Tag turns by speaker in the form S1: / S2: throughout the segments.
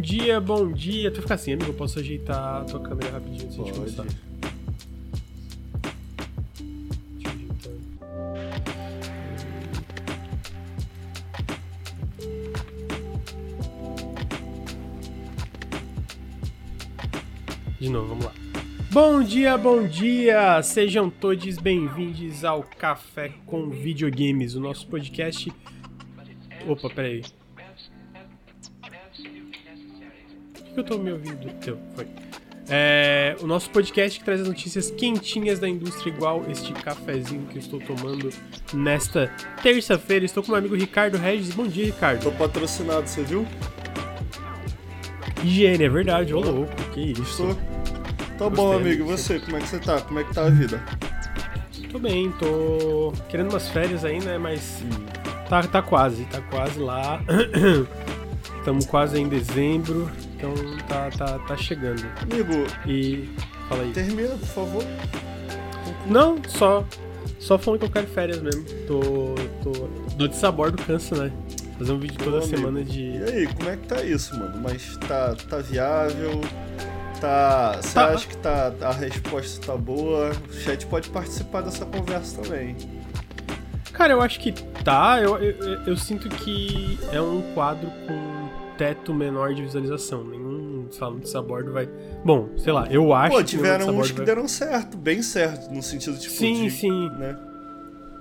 S1: Bom dia, bom dia. Tu fica assim, amigo, eu posso ajeitar a tua câmera rapidinho antes de começar. De novo, vamos lá. Bom dia, bom dia! Sejam todos bem-vindos ao Café com Videogames, o nosso podcast. Opa, peraí. Por que eu tô me ouvindo? Teu, foi. É, o nosso podcast que traz as notícias quentinhas da indústria, igual este cafezinho que eu estou tomando nesta terça-feira. Estou com meu amigo Ricardo Regis. Bom dia, Ricardo.
S2: Tô patrocinado, você viu?
S1: Higiene, é verdade, ô louco, que isso.
S2: Tô. Tá bom, amigo. E você, como é que você tá? Como é que tá a vida?
S1: Tô bem, tô querendo umas férias aí, né? Mas tá, tá quase, tá quase lá. Estamos quase em dezembro, então tá, tá, tá chegando.
S2: Amigo,
S1: E. Fala aí.
S2: termina, por favor.
S1: Não, só. Só falando que eu quero férias mesmo. Tô. tô notícia a bordo cansa, né? Fazer um vídeo toda
S2: Ô, amigo.
S1: semana de.
S2: E aí, como é que tá isso, mano? Mas tá, tá viável? Tá. Você
S1: Tá.
S2: acha que tá, a resposta tá boa? O chat pode participar dessa conversa também.
S1: Cara, eu acho que tá. Eu, eu, eu- eu sinto que é um quadro com teto menor de visualização. Nenhum, sei lá, notícia a bordo vai. Bom, sei lá, eu acho
S2: Pô, tiveram uns que
S1: vai-
S2: deram certo, bem certo, no sentido tipo
S1: Sim,
S2: de,
S1: sim.
S2: né?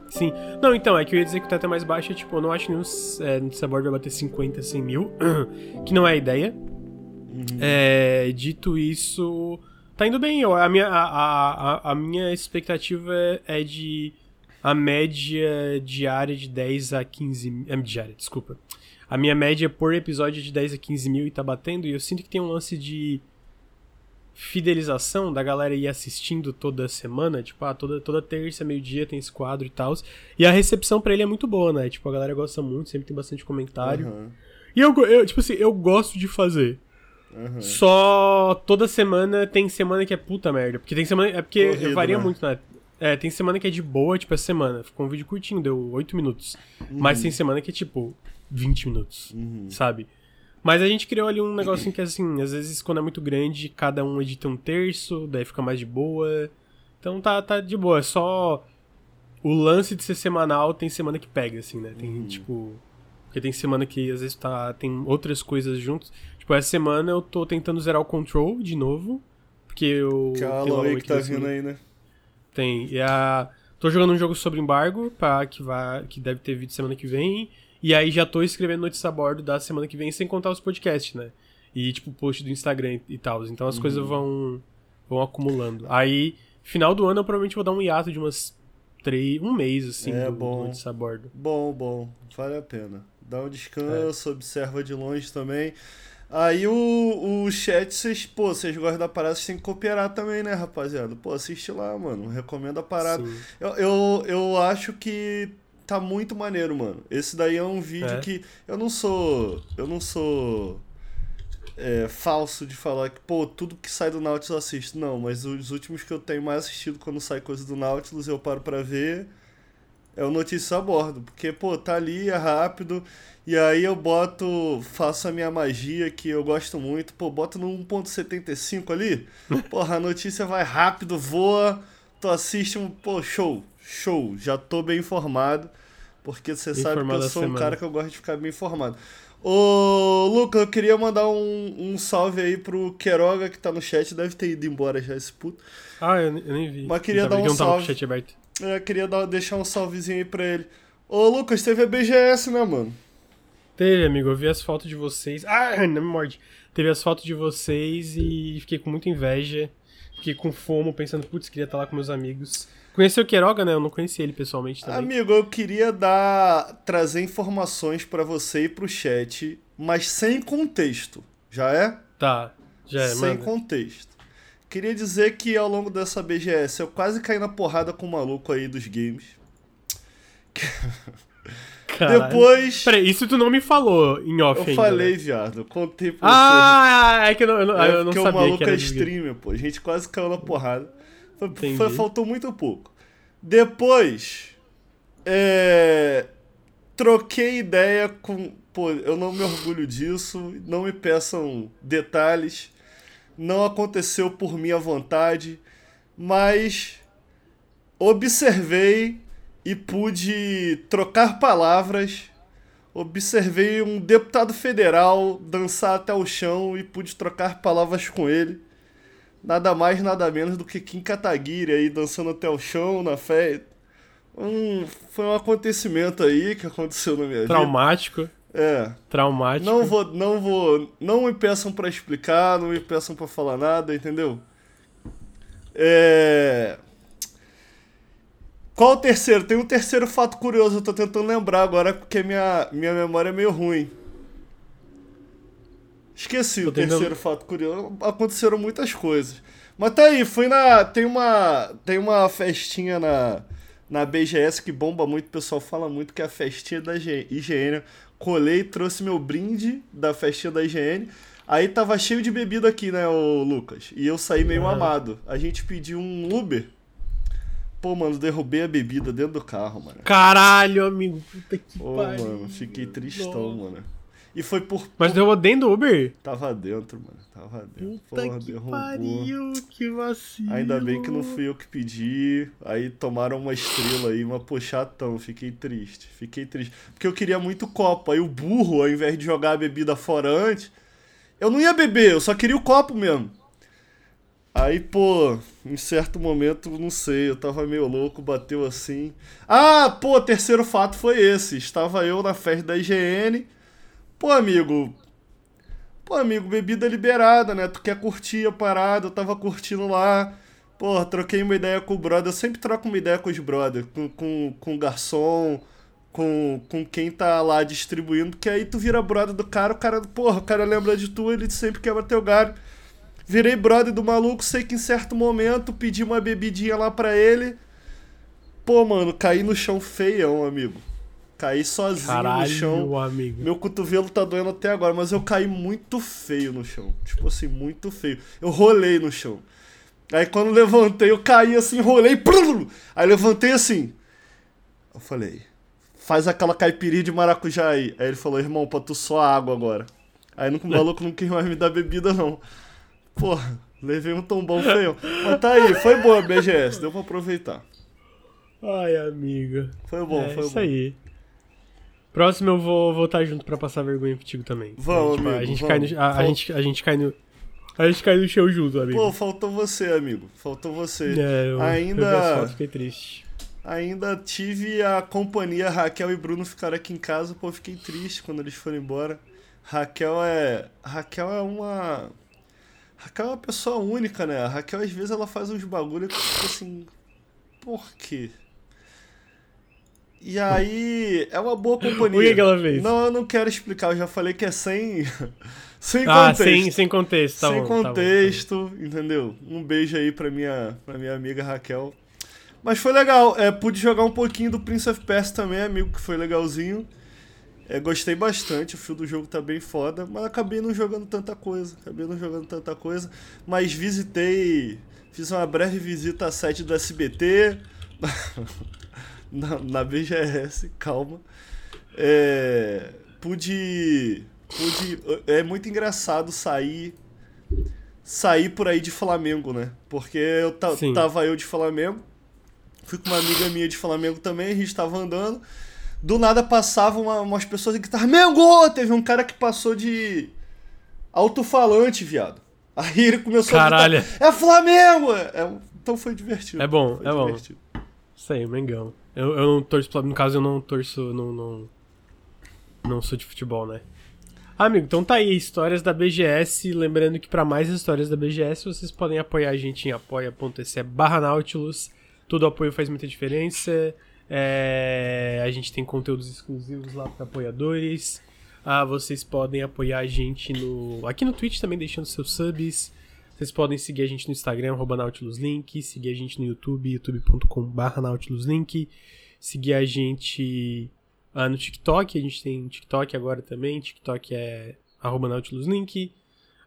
S1: Sim. Não, então, é que eu ia dizer que o teto é mais baixo, é, tipo, eu não acho que nenhum é, bordo vai bater 50, 100 mil, que não é a ideia.
S2: Uhum.
S1: É, dito isso, tá indo bem. Eu- A minha, a, a, a- a minha expectativa é, é de a média diária de 10 a 15 mil. É, diária, desculpa. A minha média por episódio é de 10 a 15 mil e tá batendo. E eu sinto que tem um lance de fidelização da galera ir assistindo toda semana. Tipo, ah, toda, toda terça, meio-dia tem esse quadro e tal. E a recepção pra ele é muito boa, né? Tipo, a galera gosta muito, sempre tem bastante comentário.
S2: Aham,
S1: E eu, eu, tipo assim, eu gosto de fazer.
S2: aham.
S1: Só toda semana tem semana que é puta merda. Porque tem semana. É porque
S2: Corrido,
S1: varia
S2: né?
S1: muito, né? É, tem semana que é de boa, tipo, essa semana. Ficou um vídeo curtinho, deu 8 minutos. Mas tem semana que é tipo 20 minutos,
S2: Uhum.
S1: sabe? Mas a gente criou ali um negocinho que assim, às vezes quando é muito grande, cada um edita um terço, daí fica mais de boa. Então tá, tá de boa. É só. O lance de ser semanal tem semana que pega, assim, né? Tem tipo. Porque tem semana que às vezes tá, tem outras coisas juntos. Tipo, essa semana eu tô tentando zerar o Control de novo. Porque eu.
S2: Que a
S1: tem o
S2: Alan
S1: Alan
S2: Wake
S1: Wake
S2: tá
S1: 2000.
S2: vindo aí, né?
S1: Tem. E a. Tô jogando um jogo sobre embargo, pra, que, vai, que deve ter vídeo semana que vem. E aí já tô escrevendo notícia a bordo da semana que vem, sem contar os podcasts, né? E tipo, post do Instagram e tal. Então as coisas vão, vão acumulando. Aí, final do ano, eu provavelmente vou dar um hiato de umas. Três, um mês, assim,
S2: É
S1: do,
S2: bom.
S1: do notícia a bordo.
S2: Bom, bom, vale a pena. Dá um
S1: É.
S2: descanso, observa de longe também. Aí o, o chat, vocês, pô, vocês gostam da parada, vocês têm que cooperar também, né, rapaziada? Pô, assiste lá, mano. Recomendo a parada.
S1: Sim.
S2: Eu, eu, eu acho que tá muito maneiro, mano. Esse daí é um vídeo
S1: É?
S2: que eu não sou. Eu não sou. é, falso de falar que, pô, tudo que sai do Nautilus eu assisto. Não, mas os últimos que eu tenho mais assistido quando sai coisa do Nautilus eu paro pra ver é o Notícia a Bordo. Porque, pô, tá ali, é rápido. E aí eu boto, faço a minha magia que eu gosto muito. Pô, boto no 1.75 ali. Porra, a notícia vai rápido, voa. Tu assiste um, pô, show, show. Já tô bem informado. Porque você sabe que eu sou um
S1: semana.
S2: cara que eu gosto de ficar bem informado. Ô, Luca, eu queria mandar um, um salve aí pro Queiroga que tá no chat. Deve ter ido embora já esse puto.
S1: Ah, eu, eu nem vi.
S2: Mas queria dar um salve.
S1: chat aberto.
S2: Eu É, queria dar, deixar um salvezinho aí pra ele. Ô, Lucas, teve a BGS, né, mano?
S1: Teve, amigo, eu vi as fotos de vocês. Ah, não me morde. Teve as fotos de vocês e fiquei com muita inveja. Fiquei com fomo, pensando, putz, queria estar lá com meus amigos. Conheci o Queiroga, né? Eu não conheci ele pessoalmente também.
S2: Amigo, eu queria dar trazer informações pra você e pro chat, mas sem contexto. Já é?
S1: Tá, já é,
S2: sem
S1: mano.
S2: contexto. Queria dizer que ao longo dessa BGS eu quase caí na porrada com o maluco aí dos games. Depois
S1: Peraí, isso tu não me falou em off
S2: eu
S1: ainda,
S2: falei,
S1: né?
S2: viado, contei pra
S1: Ah, é que eu não, eu não,
S2: você. É
S1: eu não
S2: porque
S1: sabia
S2: o maluco
S1: que era
S2: é streamer, pô. A gente quase caiu na porrada. Foi, foi- faltou muito pouco. Depois, é, troquei ideia com, pô, eu não me orgulho disso, não me peçam detalhes, não aconteceu por minha vontade, mas observei e pude trocar palavras. Observei um deputado federal dançar até o chão e pude trocar palavras com ele. Nada mais, nada menos do que Kim Kataguiri aí dançando até o chão na fé. Um, foi um acontecimento aí que aconteceu na minha
S1: Traumático.
S2: vida. É.
S1: Traumático.
S2: Não vou, não vou, não me peçam para explicar, não me peçam para falar nada, entendeu? É... Qual o terceiro? Tem um terceiro fato curioso, eu tô tentando lembrar agora porque minha, minha memória é meio ruim. Esqueci tô o tentando... terceiro fato curioso. Aconteceram muitas coisas. Mas tá aí, fui na. Tem uma. Tem uma festinha na, na BGS que bomba muito, o pessoal fala muito que é a festinha da IGN. Colei, trouxe meu brinde da festinha da IGN. Aí tava cheio de bebida aqui, né, o Lucas? E eu saí meio ah. amado. A gente pediu um Uber Pô, mano, derrubei a bebida dentro do carro, mano.
S1: Caralho, amigo. Puta que
S2: Pô, pariu. mano, fiquei tristão, mano. E foi por.
S1: Mas derrubou dentro do Uber?
S2: Tava dentro, mano. Tava dentro.
S1: Puta Porra, que derrubou. Pariu, que vacilo.
S2: Ainda bem que não fui eu que pedi. Aí tomaram uma estrela aí, uma pochatão. Fiquei triste. Fiquei triste. Porque eu queria muito copo. Aí o burro, ao invés de jogar a bebida fora antes, eu não ia beber, eu só queria o copo mesmo. Aí, pô, em certo momento, não sei, eu tava meio louco, bateu assim. Ah, pô, terceiro fato foi esse. Estava eu na festa da IGN. Pô, amigo. Pô, amigo, bebida liberada, né? Tu quer curtir a parada, eu tava curtindo lá. Pô, troquei uma ideia com o brother. Eu sempre troco uma ideia com os brothers, com, com, com o garçom, com, com quem tá lá distribuindo, que aí tu vira brother do cara, o cara, porra, o cara lembra de tu, ele sempre quebra teu galho. Virei brother do maluco, sei que em certo momento pedi uma bebidinha lá pra ele. Pô, mano, caí no chão feião, amigo. Caí sozinho
S1: Caralho,
S2: no chão.
S1: amigo.
S2: Meu cotovelo tá doendo até agora, mas eu caí muito feio no chão. Tipo assim, muito feio. Eu rolei no chão. Aí quando levantei, eu caí assim, rolei. Aí levantei assim. Eu falei, faz aquela caipirinha de maracujá aí. Aí ele falou, irmão, pra tu só água agora. Aí o maluco não quis mais me dar bebida, não. Porra, levei um tombão feio. Mas tá aí, foi boa a BGS, deu pra aproveitar.
S1: Ai, amiga.
S2: Foi bom,
S1: é,
S2: foi
S1: isso
S2: bom.
S1: aí. Próximo eu vou voltar junto pra passar vergonha contigo também.
S2: Vamos,
S1: a,
S2: gente,
S1: amigo, a gente,
S2: vamos.
S1: Cai no, a, a, gente, a gente cai no. A gente cai no show junto, amigo.
S2: Pô, faltou você, amigo. Faltou você.
S1: É, eu,
S2: Ainda.
S1: Eu fiquei triste.
S2: Ainda tive a companhia Raquel e Bruno ficaram aqui em casa, pô, fiquei triste quando eles foram embora. Raquel é. Raquel é uma Raquel é uma pessoa única, né? A Raquel, às vezes, ela faz uns bagulho que, tipo assim. Por quê? E aí, é uma boa companhia.
S1: O que, que ela fez?
S2: Não, eu não quero explicar, eu já falei que é sem. sem
S1: ah,
S2: contexto.
S1: Sem, sem contexto, tá
S2: Sem
S1: bom,
S2: contexto,
S1: tá bom, tá bom.
S2: entendeu? Um beijo aí pra minha, pra minha amiga Raquel. Mas foi legal, é, pude jogar um pouquinho do Prince of Persia também, amigo, que foi legalzinho. É, gostei bastante, o fio do jogo tá bem foda, mas acabei não jogando tanta coisa. Acabei não jogando tanta coisa. Mas visitei. Fiz uma breve visita à sede do SBT. na, na BGS, calma. É, pude. Pude. É muito engraçado sair. Sair por aí de Flamengo, né? Porque eu tava eu de Flamengo. Fui com uma amiga minha de Flamengo também, a gente tava andando do nada passavam uma, umas pessoas que estavam Mengo! Teve um cara que passou de alto-falante, viado. Aí ele começou
S1: Caralho.
S2: a gritar, é Flamengo! É, então foi divertido.
S1: É bom, é
S2: divertido.
S1: bom. Isso aí, Mengão. Eu, eu não torço, no caso eu não torço, não, não, não sou de futebol, né? Ah, amigo, então tá aí, histórias da BGS. Lembrando que para mais histórias da BGS, vocês podem apoiar a gente em apoia.se barra Nautilus. Todo apoio faz muita diferença. É, a gente tem conteúdos exclusivos lá para apoiadores. Ah, vocês podem apoiar a gente no aqui no Twitch também deixando seus subs. Vocês podem seguir a gente no Instagram @nautiluslink, seguir a gente no YouTube youtube.com/nautiluslink, seguir a gente ah, no TikTok, a gente tem TikTok agora também, TikTok é @nautiluslink.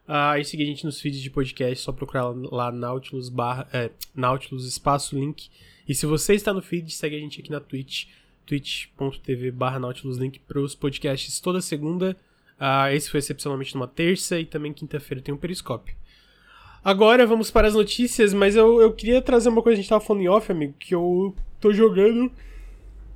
S1: Ah, e seguir a gente nos feeds de podcast, só procurar lá Nautilus barra, é, Nautilus espaço link e se você está no feed, segue a gente aqui na Twitch, twitch.tv barra Nautilus Link pros podcasts toda segunda. Ah, esse foi excepcionalmente numa terça e também quinta-feira tem um periscópio. Agora vamos para as notícias, mas eu, eu queria trazer uma coisa que a gente tava falando em off, amigo, que eu tô jogando.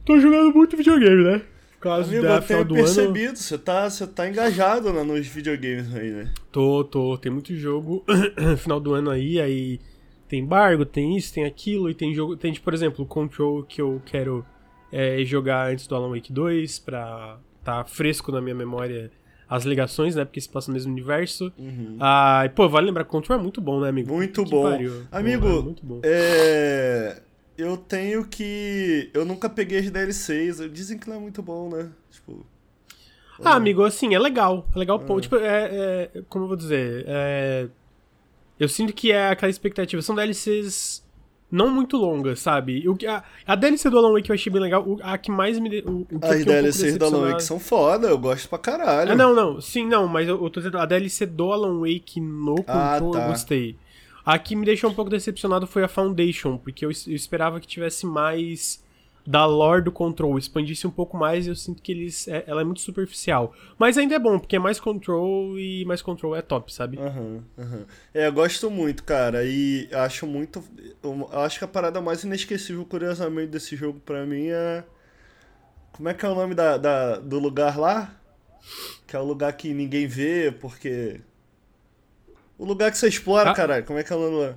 S1: Tô jogando muito videogame, né? Por causa
S2: Amigo,
S1: da
S2: eu tenho
S1: do
S2: percebido,
S1: ano.
S2: você tá, você tá engajado né, nos videogames aí, né?
S1: Tô, tô. Tem muito jogo final do ano aí, aí tem embargo, tem isso, tem aquilo, e tem jogo. Tem, por exemplo, o Control que eu quero é, jogar antes do Alan Wake 2, pra tá fresco na minha memória as ligações, né? Porque se passa no mesmo universo. Ah, e, pô, vale lembrar que Control é muito bom, né, amigo?
S2: Muito
S1: Que
S2: bom.
S1: pariu.
S2: Amigo,
S1: é muito bom.
S2: É. Eu tenho que. Eu nunca peguei as DLCs. Dizem que não é muito bom, né? Tipo.
S1: Ah, amigo, assim, é legal. É legal.
S2: Ah.
S1: Tipo, é, é- Como eu vou dizer? É. Eu sinto que é aquela expectativa. São DLCs não muito longas, sabe? O, que- a, a DLC do Alan Wake eu achei bem legal. O- a que mais me. O, o que
S2: As
S1: fiquei um
S2: DLCs do Alan Wake são foda, eu gosto pra caralho.
S1: Ah, não, não. Sim, não, mas eu, eu tô dizendo, a DLC do Alan Wake no
S2: Ah,
S1: Control
S2: tá.
S1: eu gostei. A que me deixou um pouco decepcionado foi a Foundation, porque eu, eu esperava que tivesse mais da lore do Control, expandisse um pouco mais e eu sinto que eles. é- ela é muito superficial. Mas ainda é bom, porque é mais Control e mais Control é top, sabe?
S2: Aham, aham. É, eu gosto muito, cara, e acho muito. Eu acho que a parada mais inesquecível, curiosamente, desse jogo pra mim é. Como é que é o nome da, da- do lugar lá? Que é o lugar que ninguém vê, porque. O lugar que você explora,
S1: Ah.
S2: caralho, como é que é o nome lá?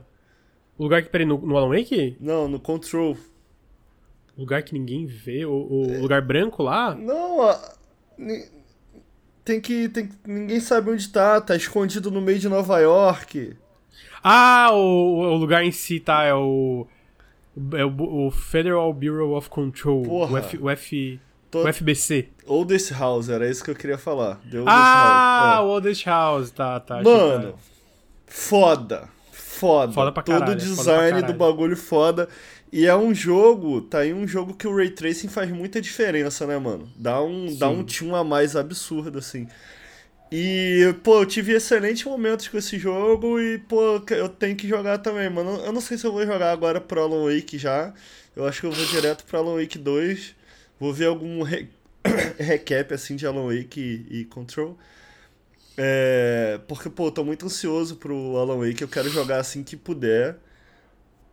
S1: O lugar que, peraí, no, no Alan Wake?
S2: Não, no Control.
S1: O lugar que ninguém vê, o, o lugar branco lá?
S2: Não, a- tem que, tem que. Ninguém sabe onde tá, tá escondido no meio de Nova York.
S1: Ah, o, o lugar em si, tá? É o. É o, o Federal Bureau of Control.
S2: Porra.
S1: O, F, o, F,
S2: Tô-
S1: o FBC.
S2: Oldest House, era isso que eu queria falar. The Oldest
S1: Ah,
S2: House.
S1: o Oldest House, tá, tá.
S2: é. Mano, foda. Foda.
S1: Foda pra
S2: Todo
S1: caralho,
S2: o
S1: foda pra
S2: design do bagulho foda. E é um jogo, tá aí um jogo que o Ray Tracing faz muita diferença, né, mano? Dá um, dá um tchum a mais absurdo, assim. E, pô, eu tive excelentes momentos com esse jogo e, pô, eu tenho que jogar também, mano. Eu não sei se eu vou jogar agora pro Alan Wake já. Eu acho que eu vou direto pro Alan Wake 2. Vou ver algum re- recap, assim, de Alan Wake e, e Control. É, porque, pô, eu tô muito ansioso pro Alan Wake, eu quero jogar assim que puder.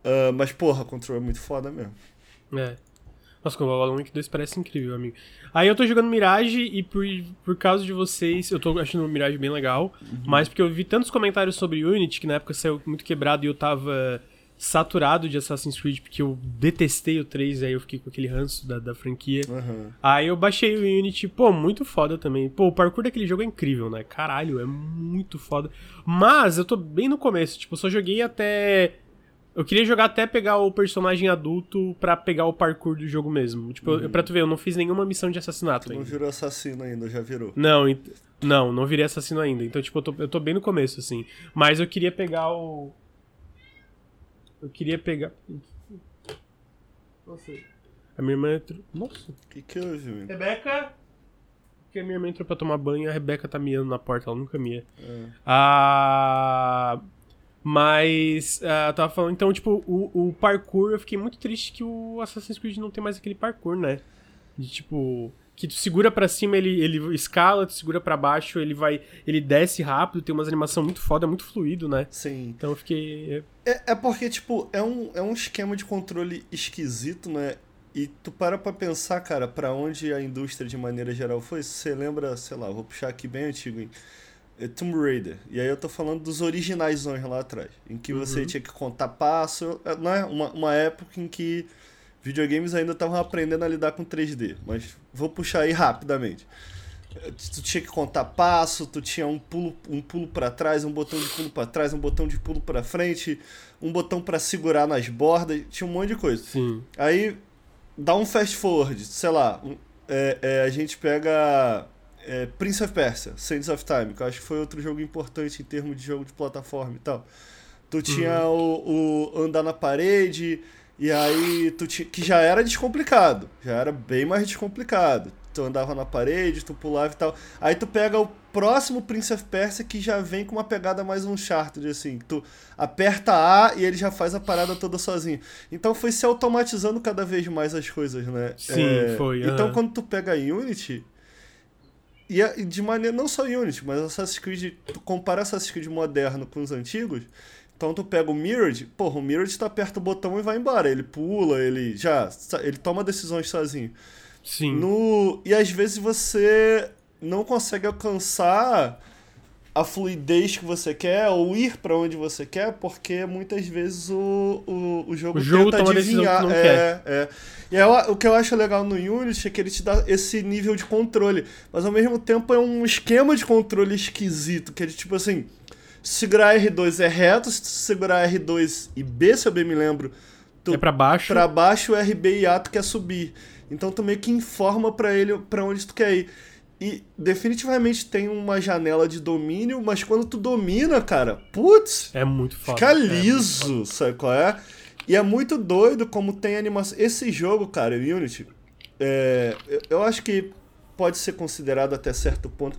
S2: Ah, mas, porra, Control é muito foda mesmo.
S1: É. Nossa, o Alan Wake 2 parece incrível, amigo. Aí eu tô jogando Mirage e por, por causa de vocês, eu tô achando o Mirage bem legal.
S2: Uhum.
S1: Mas porque eu vi tantos comentários sobre Unity, que na época saiu muito quebrado e eu tava saturado de Assassin's Creed, porque eu detestei o 3, aí eu fiquei com aquele ranço da, da franquia.
S2: Aham.
S1: Aí eu baixei o Unity, pô, muito foda também. Pô, o parkour daquele jogo é incrível, né? Caralho, é muito foda. Mas eu tô bem no começo, tipo, eu só joguei até. Eu queria jogar até pegar o personagem adulto pra pegar o parkour do jogo mesmo. Tipo, eu, pra tu ver, eu não fiz nenhuma missão de assassinato
S2: Tu não
S1: ainda.
S2: virou assassino ainda, já virou.
S1: Não, ent- não, não virei assassino ainda. Então, tipo, eu tô, eu tô bem no começo, assim. Mas eu queria pegar o. Eu queria pegar. Nossa. A minha irmã entrou. Nossa.
S2: O que que houve, amigo?
S1: Rebeca! Porque a minha irmã entrou pra tomar banho e a Rebeca tá miando na porta, ela nunca mia.
S2: É.
S1: Ah. Mas. ah, eu tava falando, então, tipo, o, o parkour, eu fiquei muito triste que o Assassin's Creed não tem mais aquele parkour, né? De tipo. Que tu segura pra cima, ele, ele escala, tu segura pra baixo, ele vai. Ele desce rápido, tem umas animação muito foda, muito fluido, né?
S2: Sim.
S1: Então eu fiquei.
S2: É, é porque, tipo, é um, é um esquema de controle esquisito, né? E tu para pra pensar, cara, pra onde a indústria de maneira geral foi. Você lembra, sei lá, vou puxar aqui bem antigo, hein? É Tomb Raider. E aí eu tô falando dos originais lá atrás. Em que você tinha que contar passo. É, Não é? Uma, uma época em que videogames ainda estavam aprendendo a lidar com 3D. Mas vou puxar aí rapidamente. Tu tinha que contar passo, tu tinha um pulo, um pulo para trás, um botão de pulo para trás, um botão de pulo para frente, um botão para segurar nas bordas, tinha um monte de coisa.
S1: Sim.
S2: Aí dá um fast forward, sei lá, um- é, é, a gente pega é, Prince of Persia, Sands of Time, que eu acho que foi outro jogo importante em termos de jogo de plataforma e tal. Tu tinha o, o andar na parede, e aí tu tinha, que já era descomplicado, já era bem mais descomplicado. Tu andava na parede, tu pulava e tal. Aí tu pega o próximo Prince of Persia que já vem com uma pegada mais Uncharted, assim. Tu aperta A e ele já faz a parada toda sozinho. Então foi se automatizando cada vez mais as coisas, né?
S1: Sim, é, foi.
S2: Então quando tu pega a Unity. E de maneira. Não só Unity, mas Assassin's Creed. Tu compara Assassin's Creed moderno com os antigos. Então tu pega o Mirrored, porra, o Mirrored tá aperta o botão e vai embora. Ele pula, ele já. Ele toma decisões sozinho.
S1: Sim.
S2: No, e às vezes você não consegue alcançar a fluidez que você quer ou ir para onde você quer, porque muitas vezes o, o, o jogo,
S1: o jogo
S2: tenta adivinhar.
S1: Que não
S2: é,
S1: quer.
S2: é. E é, o que eu acho legal no Unity é que ele te dá esse nível de controle, mas ao mesmo tempo é um esquema de controle esquisito, que é de tipo assim, segurar R2 é reto, se segurar R2 e B, se eu bem me lembro,
S1: tu, é para baixo.
S2: Para baixo, RB e A tu quer subir. Então tu meio que informa para ele para onde tu quer ir. E definitivamente tem uma janela de domínio, mas quando tu domina, cara, putz.
S1: É muito fácil.
S2: Fica liso, é sabe qual é? E é muito doido como tem animação. Esse jogo, cara, Unity, é, eu acho que pode ser considerado até certo ponto.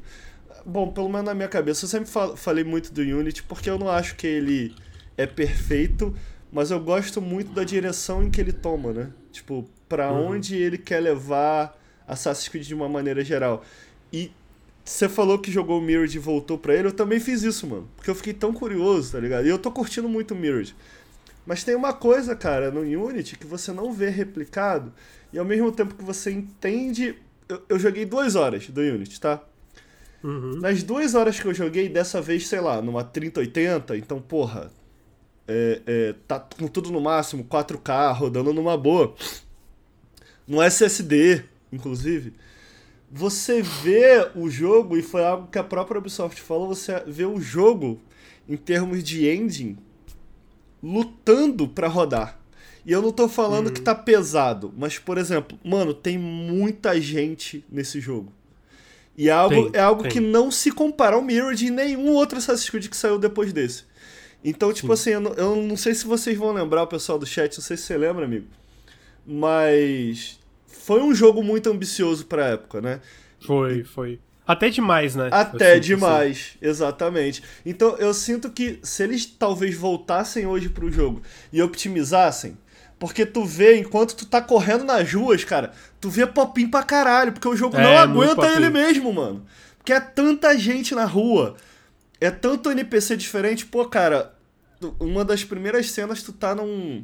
S2: Bom, pelo menos na minha cabeça, eu sempre falei muito do Unity porque eu não acho que ele é perfeito, mas eu gosto muito da direção em que ele toma, né? Tipo, para uhum. onde ele quer levar Assassin's Creed de uma maneira geral. E você falou que jogou o Mirror e voltou pra ele, eu também fiz isso, mano. Porque eu fiquei tão curioso, tá ligado? E eu tô curtindo muito o Mirror. Mas tem uma coisa, cara, no Unity que você não vê replicado, e ao mesmo tempo que você entende. Eu, eu joguei duas horas do Unity, tá?
S1: Uhum.
S2: Nas duas horas que eu joguei, dessa vez, sei lá, numa 3080, então, porra. É, é, tá com tudo no máximo, 4K, rodando numa boa. No SSD, inclusive você vê o jogo, e foi algo que a própria Ubisoft falou, você vê o jogo em termos de engine lutando para rodar. E eu não tô falando uhum. que tá pesado, mas por exemplo, mano, tem muita gente nesse jogo. E é algo, tem, é algo que não se compara ao Mirror de nenhum outro Assassin's Creed que saiu depois desse. Então, tipo Sim. assim, eu não, eu não sei se vocês vão lembrar, o pessoal do chat, não sei se você lembra, amigo. Mas foi um jogo muito ambicioso pra época, né?
S1: Foi, foi. Até demais, né?
S2: Até demais, exatamente. Então eu sinto que se eles talvez voltassem hoje pro jogo e optimizassem, porque tu vê, enquanto tu tá correndo nas ruas, cara, tu vê popinho pra caralho, porque o jogo é, não aguenta ele mesmo, mano. Porque é tanta gente na rua, é tanto NPC diferente, pô, cara, uma das primeiras cenas tu tá num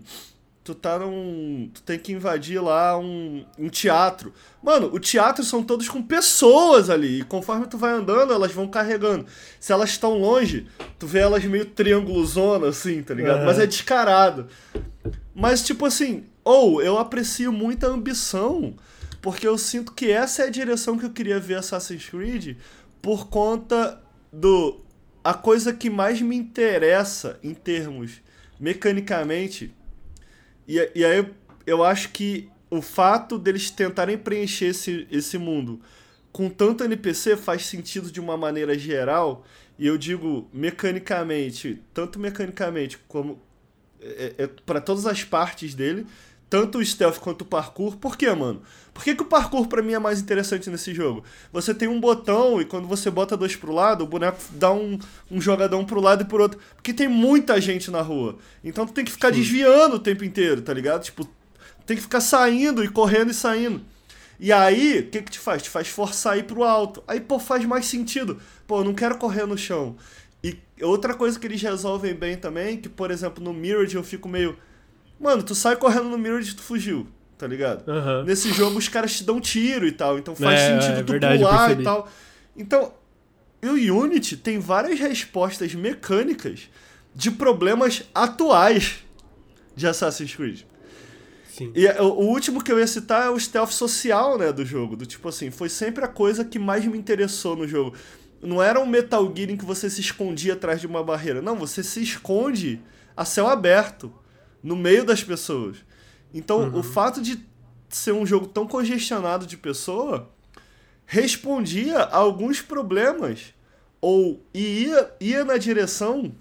S2: tu tá num. Tu tem que invadir lá um, um teatro. Mano, o teatro são todos com pessoas ali. E conforme tu vai andando, elas vão carregando. Se elas estão longe, tu vê elas meio triangulozona, assim, tá ligado? É. Mas é descarado. Mas, tipo assim, ou eu aprecio muita ambição. Porque eu sinto que essa é a direção que eu queria ver Assassin's Creed por conta do. A coisa que mais me interessa em termos mecanicamente e, e aí eu acho que o fato deles tentarem preencher esse, esse mundo com tanto NPC faz sentido de uma maneira geral, e eu digo mecanicamente, tanto mecanicamente como é, é, para todas as partes dele, tanto o stealth quanto o parkour. Por quê, mano? Por que, que o parkour para mim é mais interessante nesse jogo? Você tem um botão e quando você bota dois pro lado, o boneco dá um, um jogadão pro lado e pro outro. Porque tem muita gente na rua. Então tu tem que ficar Sim. desviando o tempo inteiro, tá ligado? Tipo, tem que ficar saindo e correndo e saindo. E aí, o que que te faz? Te faz forçar ir pro alto. Aí, pô, faz mais sentido. Pô, eu não quero correr no chão. E outra coisa que eles resolvem bem também, que por exemplo no Mirror eu fico meio Mano, tu sai correndo no Mirror e tu fugiu, tá ligado?
S1: Uhum.
S2: Nesse jogo os caras te dão tiro e tal, então faz é, sentido é, tu verdade, pular e tal. Então, o Unity tem várias respostas mecânicas de problemas atuais de Assassin's Creed.
S1: Sim.
S2: E o, o último que eu ia citar é o stealth social, né, do jogo. Do tipo assim, foi sempre a coisa que mais me interessou no jogo. Não era um Metal Gear em que você se escondia atrás de uma barreira. Não, você se esconde a céu aberto no meio das pessoas. Então, uhum. o fato de ser um jogo tão congestionado de pessoa respondia a alguns problemas ou ia, ia na direção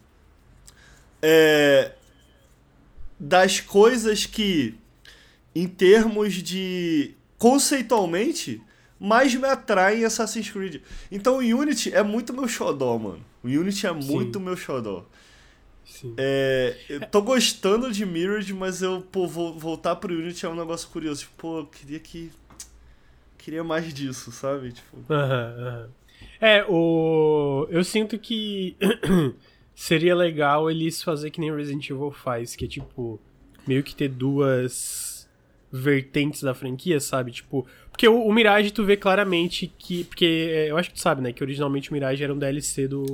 S2: é, das coisas que, em termos de conceitualmente, mais me atrai em Assassin's Creed. Então o Unity é muito meu xodó, mano. O Unity é muito Sim. meu xodó. Sim. É, eu tô gostando de Mirrored, mas eu, pô, vou voltar pro Unity é um negócio curioso. Tipo, pô, eu queria que. Queria mais disso, sabe? Tipo.
S1: É, o. Eu sinto que seria legal eles fazer que nem Resident Evil faz, que é tipo, meio que ter duas vertentes da franquia, sabe? Tipo, porque o, o, Mirage tu vê claramente que. Porque é, eu acho que tu sabe, né? Que originalmente o Mirage era um DLC do,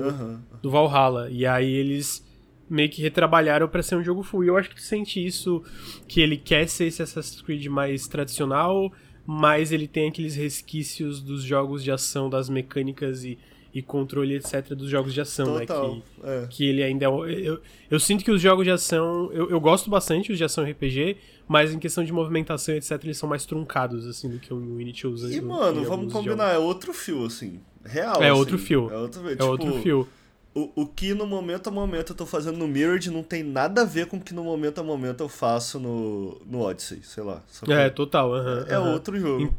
S1: do Valhalla. E aí eles meio que retrabalharam para ser um jogo full. E eu acho que tu sente isso, que ele quer ser esse Assassin's Creed mais tradicional, mas ele tem aqueles resquícios dos jogos de ação, das mecânicas e e controle, etc., dos jogos de ação, né?
S2: Total,
S1: né?
S2: Que, é.
S1: que ele ainda é. Eu, eu sinto que os jogos de ação. Eu, eu gosto bastante os de ação RPG, mas em questão de movimentação, etc., eles são mais truncados, assim, do que o Unity usa.
S2: E, mano, vamos combinar, jogos. é outro fio, assim. Real.
S1: É
S2: assim,
S1: outro fio.
S2: É outro,
S1: é tipo, outro fio.
S2: O, o que no momento a momento eu tô fazendo no Mirrored não tem nada a ver com o que no momento a momento eu faço no, no Odyssey, sei lá.
S1: É, total. Uh -huh,
S2: é
S1: uh -huh.
S2: outro jogo.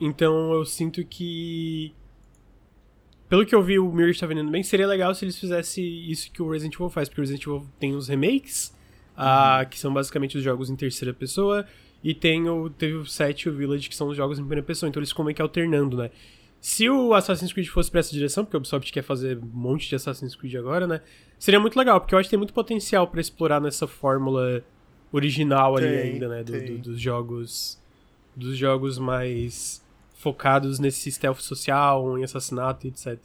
S1: Então eu sinto que pelo que eu vi, o Mirror está vendendo bem. Seria legal se eles fizessem isso que o Resident Evil faz, porque o Resident Evil tem os remakes, uh, que são basicamente os jogos em terceira pessoa, e tem o, teve o 7 e o Village, que são os jogos em primeira pessoa. Então eles ficam meio que alternando, né? Se o Assassin's Creed fosse pra essa direção, porque o Ubisoft quer fazer um monte de Assassin's Creed agora, né? Seria muito legal, porque eu acho que tem muito potencial para explorar nessa fórmula original ali
S2: tem,
S1: ainda, né? Do, do, dos jogos. Dos jogos mais focados nesse stealth social, em assassinato e etc.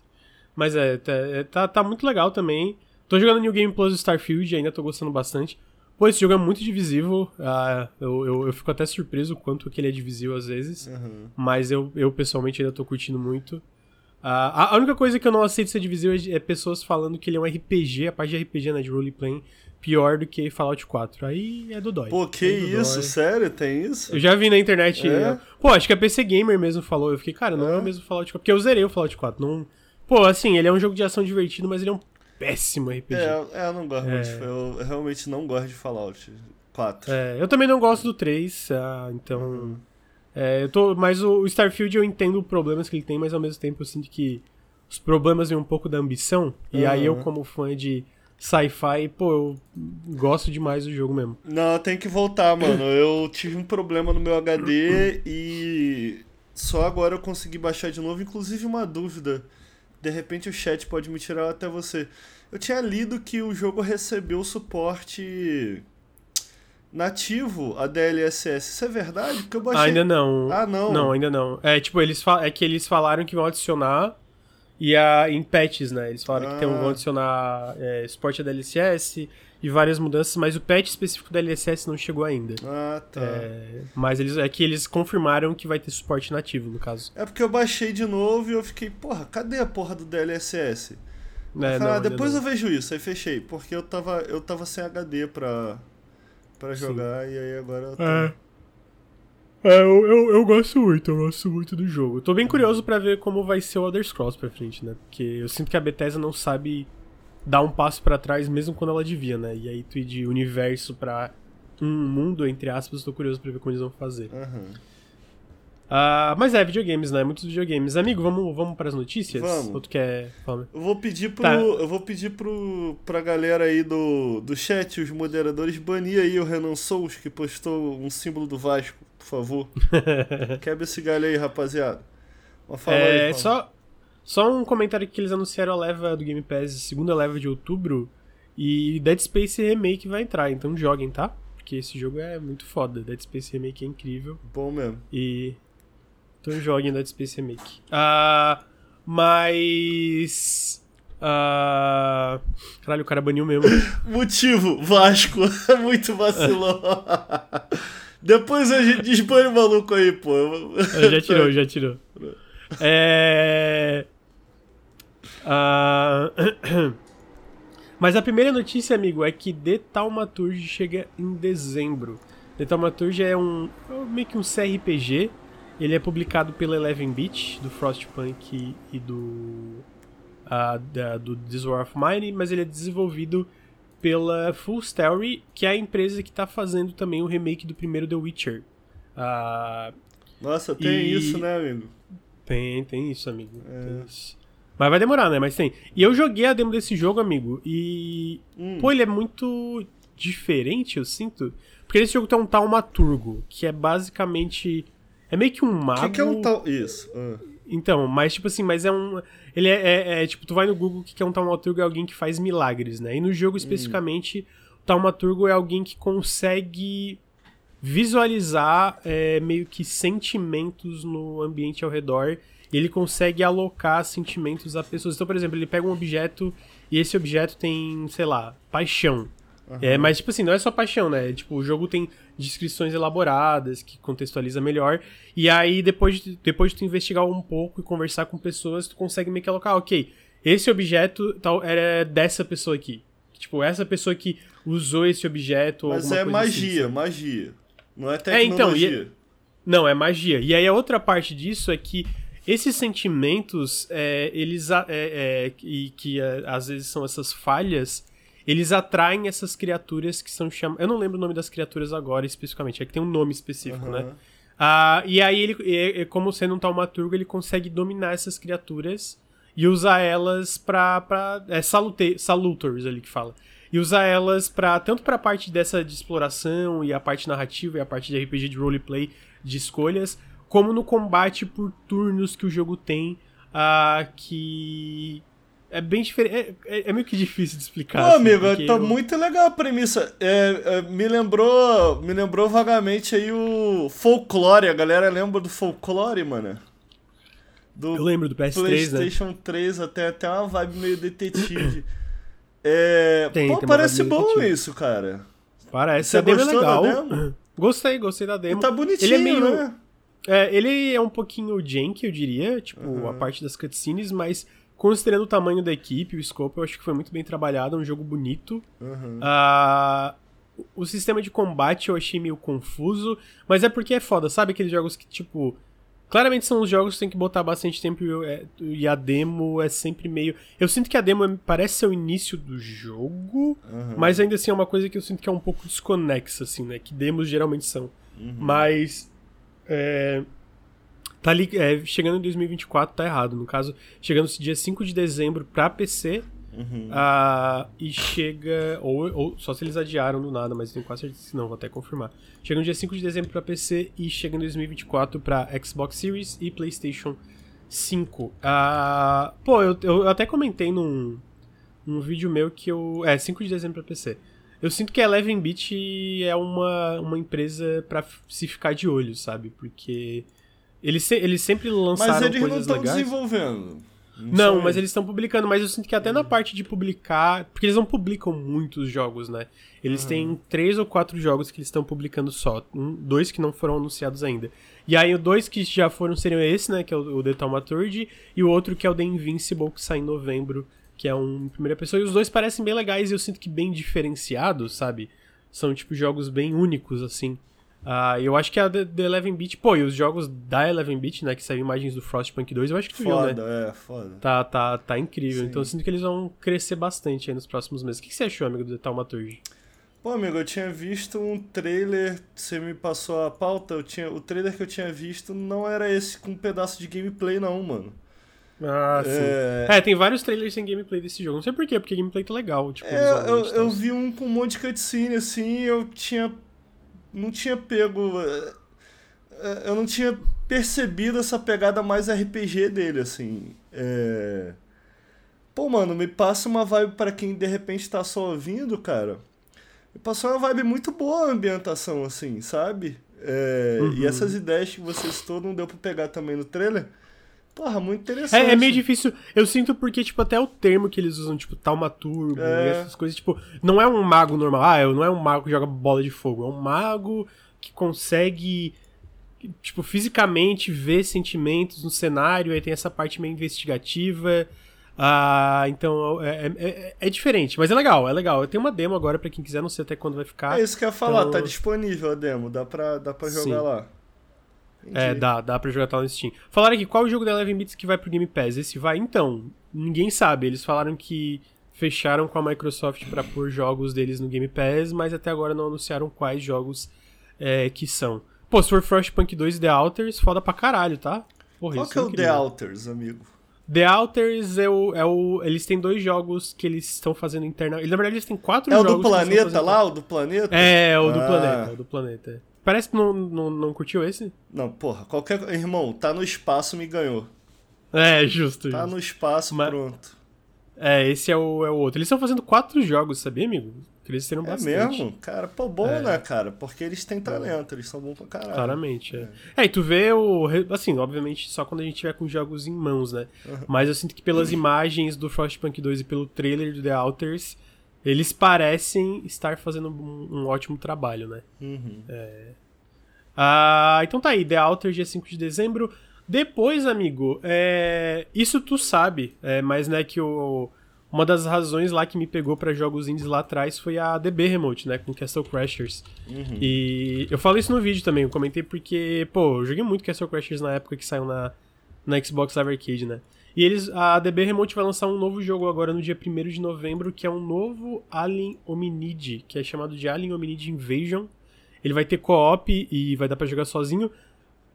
S1: Mas é, tá, é, tá, tá muito legal também. Tô jogando New Game Plus Starfield, ainda tô gostando bastante. Pô, esse jogo é muito divisível. Uh, eu, eu, eu, fico até surpreso o quanto que ele é divisível às vezes.
S2: Uhum.
S1: Mas eu, eu pessoalmente ainda tô curtindo muito. Uh, a, única coisa que eu não aceito ser divisível é, é, pessoas falando que ele é um RPG, a parte de RPG, né, de roleplay, pior do que Fallout 4. Aí é do dói.
S2: Pô, que
S1: é
S2: isso? Dói. Sério? Tem isso?
S1: Eu já vi na internet. É? Pô, acho que a PC Gamer mesmo falou. Eu fiquei, cara, não é, é o mesmo Fallout 4. Porque eu zerei o Fallout 4. Não, pô, assim, ele é um jogo de ação divertido, mas ele é um péssimo RPG.
S2: É, é eu não gosto é. muito. Eu realmente não gosto de Fallout 4.
S1: É, eu também não gosto do 3, ah, então. Uhum. É, eu tô, mas o Starfield eu entendo os problemas que ele tem, mas ao mesmo tempo eu sinto que os problemas vêm um pouco da ambição. E uhum. aí eu, como fã de sci-fi, pô, eu gosto demais do jogo mesmo.
S2: Não, tem que voltar, mano. Eu tive um problema no meu HD e só agora eu consegui baixar de novo. Inclusive, uma dúvida. De repente o chat pode me tirar até você. Eu tinha lido que o jogo recebeu suporte nativo a DLSS. Isso é verdade? Porque eu baixei.
S1: Ainda não.
S2: Ah, não.
S1: Não, ainda não. É, tipo, eles é que eles falaram que vão adicionar e a, em patches, né? Eles falaram ah. que tem, vão adicionar é, suporte a DLSS e várias mudanças, mas o patch específico da DLSS não chegou ainda.
S2: Ah, tá.
S1: É, mas eles, é que eles confirmaram que vai ter suporte nativo, no caso.
S2: É porque eu baixei de novo e eu fiquei, porra, cadê a porra do DLSS?
S1: É,
S2: falei, ah, depois eu vejo isso, aí fechei, porque eu tava, eu tava sem HD pra, pra jogar Sim. e aí agora eu tô...
S1: É. É, eu, eu, eu, gosto muito, eu gosto muito do jogo. tô bem curioso para ver como vai ser o Elder Scrolls pra frente, né? Porque eu sinto que a Bethesda não sabe dar um passo para trás mesmo quando ela devia, né? E aí tu ir de universo para um mundo, entre aspas, tô curioso pra ver como eles vão fazer.
S2: Uhum.
S1: Uh, mas é, videogames, né? Muitos videogames. Amigo, vamos, vamos para as notícias?
S2: Vamos.
S1: Ou tu quer. Fala.
S2: Eu vou pedir pro. Tá. Eu vou pedir pro, pra galera aí do, do chat, os moderadores, banir aí o Renan Souls, que postou um símbolo do Vasco por favor. Quebra esse galho aí, rapaziada.
S1: Uma fala é, aí, só, só um comentário que eles anunciaram a leva do Game Pass, segunda leva de outubro, e Dead Space Remake vai entrar, então joguem, tá? Porque esse jogo é muito foda. Dead Space Remake é incrível.
S2: Bom mesmo.
S1: E. Então joguem Dead Space Remake. Ah. Uh, mas. Uh... Caralho, o cara baniu mesmo.
S2: Motivo, Vasco. Muito vacilão. Depois a gente desbane o maluco aí, pô.
S1: Já tirou, já tirou. É. Uh... Mas a primeira notícia, amigo, é que The Thaumaturge chega em dezembro. The Thaumaturge é um é meio que um CRPG. Ele é publicado pela Eleven Beat, do Frostpunk e do uh, da, do This War of Mine, mas ele é desenvolvido pela Full Story, que é a empresa que está fazendo também o remake do primeiro The Witcher. Uh,
S2: Nossa, tem e... isso, né, amigo?
S1: Tem, tem isso, amigo. É. Tem isso. Mas vai demorar, né? Mas tem. E eu joguei a demo desse jogo, amigo, e. Hum. Pô, ele é muito diferente, eu sinto. Porque nesse jogo tem um taumaturgo, que é basicamente. É meio que um mago. O
S2: que, que, é um tal. Isso. Uh.
S1: Então, mas tipo assim, mas é um. Ele é, é, é tipo, tu vai no Google, que, é um taumaturgo? É alguém que faz milagres, né? E no jogo hum. especificamente, hum. o taumaturgo é alguém que consegue visualizar é, meio que sentimentos no ambiente ao redor ele consegue alocar sentimentos a pessoas. Então, por exemplo, ele pega um objeto e esse objeto tem, sei lá, paixão. Uhum. É, mas, tipo assim, não é só paixão, né? Tipo, o jogo tem descrições elaboradas que contextualiza melhor. E aí, depois de, depois de tu investigar um pouco e conversar com pessoas, tu consegue meio que alocar, ok, esse objeto tal era dessa pessoa aqui. Tipo, essa pessoa que usou esse objeto.
S2: Mas é
S1: assim,
S2: magia, assim. magia. Não é tecnologia. É, então, e,
S1: não, é magia. E aí a outra parte disso é que esses sentimentos, é, eles é, é, e que é, às vezes são essas falhas, eles atraem essas criaturas que são chamadas. Eu não lembro o nome das criaturas agora especificamente, é que tem um nome específico, uhum. né? Ah, e aí ele, como sendo um taumaturgo, ele consegue dominar essas criaturas e usar elas pra. pra é salute, salutors ali que fala. E usar elas para tanto para a parte dessa de exploração e a parte narrativa e a parte de RPG de roleplay de escolhas, como no combate por turnos que o jogo tem, uh, que é bem diferente. É, é, é, meio que difícil de explicar. Pô,
S2: assim, amigo, tá eu... muito legal a premissa. É, é, me lembrou. Me lembrou vagamente aí o folclore. A galera lembra do folclore, mano.
S1: Do eu lembro do PS3,
S2: PlayStation
S1: né?
S2: 3 até, até uma vibe meio detetive. é, tem, pô, tem parece bom detetive. isso, cara.
S1: Parece. Você é legal. Demo? Gostei, gostei da demo.
S2: E tá bonitinho, Ele é meio, né?
S1: É, ele é um pouquinho jank, eu diria, tipo, uhum. a parte das cutscenes, mas considerando o tamanho da equipe, o scope, eu acho que foi muito bem trabalhado, é um jogo bonito. Uhum. Uh, o sistema de combate eu achei meio confuso, mas é porque é foda, sabe aqueles jogos que, tipo, claramente são os jogos que tem que botar bastante tempo é, e a demo é sempre meio. Eu sinto que a demo é, parece ser o início do jogo, uhum. mas ainda assim é uma coisa que eu sinto que é um pouco desconexa, assim, né? Que demos geralmente são. Uhum. Mas é, tá ali, é, chegando em 2024 tá errado. No caso, chegando dia 5 de dezembro pra PC. Uhum. Uh, e chega. Ou, ou, só se eles adiaram do nada, mas tenho quase certeza que não, vou até confirmar. Chega no dia 5 de dezembro pra PC e chega em 2024 pra Xbox Series e PlayStation 5. Uh, ah, pô, eu, eu até comentei num, num vídeo meu que eu. É, 5 de dezembro pra PC. Eu sinto que a Eleven Beat é uma, uma empresa para se ficar de olho, sabe? Porque eles, se, eles sempre lançaram
S2: mas eles
S1: coisas
S2: não
S1: estão
S2: desenvolvendo.
S1: Não, não mas eles estão publicando, mas eu sinto que até na parte de publicar. Porque eles não publicam muitos jogos, né? Eles uhum. têm três ou quatro jogos que eles estão publicando só. Um, dois que não foram anunciados ainda. E aí, dois que já foram seriam esse, né? Que é o, o The Thaumaturgy, e o outro que é o The Invincible, que sai em novembro que é um primeira pessoa, e os dois parecem bem legais e eu sinto que bem diferenciados, sabe? São, tipo, jogos bem únicos, assim. Uh, eu acho que a The, Eleven Beat, pô, e os jogos da Eleven Beat, né, que saem imagens do Frostpunk 2, eu acho que tu
S2: foda,
S1: viu,
S2: né? é, foda.
S1: Tá, tá, tá incrível. Sim. Então eu sinto que eles vão crescer bastante aí nos próximos meses. O que, que você achou, amigo, do Taumaturgy?
S2: Pô, amigo, eu tinha visto um trailer, você me passou a pauta, eu tinha, o trailer que eu tinha visto não era esse com um pedaço de gameplay, não, mano.
S1: Ah, sim. É... é... tem vários trailers sem gameplay desse jogo. Não sei porquê, porque gameplay tá legal. Tipo,
S2: é, eu, eu vi um com um monte de cutscene, assim, eu tinha. Não tinha pego. É, é, eu não tinha percebido essa pegada mais RPG dele, assim. É... Pô, mano, me passa uma vibe para quem de repente tá só ouvindo, cara. Me passou uma vibe muito boa a ambientação, assim, sabe? É... Uhum. E essas ideias que você citou não deu pra pegar também no trailer. Porra, muito interessante.
S1: É, é, meio difícil. Eu sinto porque, tipo, até o termo que eles usam, tipo, taumaturgo é. e essas coisas, tipo, não é um mago normal. Ah, não é um mago que joga bola de fogo. É um mago que consegue, tipo, fisicamente ver sentimentos no cenário. Aí tem essa parte meio investigativa. Ah, então é, é, é, é diferente, mas é legal, é legal. Eu tenho uma demo agora para quem quiser, não sei até quando vai ficar.
S2: É isso que eu ia falar, então... tá disponível a demo, dá pra, dá pra jogar Sim. lá.
S1: Entendi. É, dá, dá pra jogar tal no Steam. Falaram aqui, qual o jogo da Eleven Bits que vai pro Game Pass? Esse vai? Então, ninguém sabe. Eles falaram que fecharam com a Microsoft para pôr jogos deles no Game Pass, mas até agora não anunciaram quais jogos é, que são. Pô, se for Frostpunk 2 The Outers, foda pra caralho, tá? Porra,
S2: Qual que é o
S1: incrível.
S2: The Alters, amigo?
S1: The Alters é o, é o. Eles têm dois jogos que eles estão fazendo interna. Na verdade, eles têm quatro
S2: É o
S1: jogos.
S2: do
S1: que eles estão
S2: planeta lá, o do planeta?
S1: É, o do
S2: Ah.
S1: planeta, o do planeta. Parece que não, não, não curtiu esse?
S2: Não, porra, qualquer. Irmão, tá no espaço, me ganhou.
S1: É, justo.
S2: Tá
S1: justo.
S2: no espaço,
S1: Mas-
S2: pronto.
S1: É, esse é o, é o outro. Eles estão fazendo quatro jogos, sabia, amigo? Cresceram
S2: É
S1: bastante.
S2: mesmo? Cara, pô, bom,
S1: É.
S2: né, cara? Porque eles têm talento, eles são bons pra caralho.
S1: Claramente, é. É, e tu vê o. Assim, obviamente, só quando a gente tiver com jogos em mãos, né? Mas eu sinto que pelas imagens do Frostpunk 2 e pelo trailer do The Alters, eles parecem estar fazendo um, um ótimo trabalho, né?
S2: Uhum.
S1: Ah, então tá aí, The Outer, dia 5 de dezembro. Depois, amigo, é, isso tu sabe, é, mas né, que o, uma das razões lá que me pegou pra jogos indies lá atrás foi a DB Remote, né, com Castle Crashers.
S2: Uhum.
S1: E eu falo isso no vídeo também, eu comentei porque, pô, eu joguei muito Castle Crashers na época que saiu na, na Xbox Live Arcade, né. E eles, a DB Remote vai lançar um novo jogo agora no dia 1 de novembro, que é um novo Alien Hominid, que é chamado de Alien Hominid Invasion. Ele vai ter co-op e vai dar pra jogar sozinho.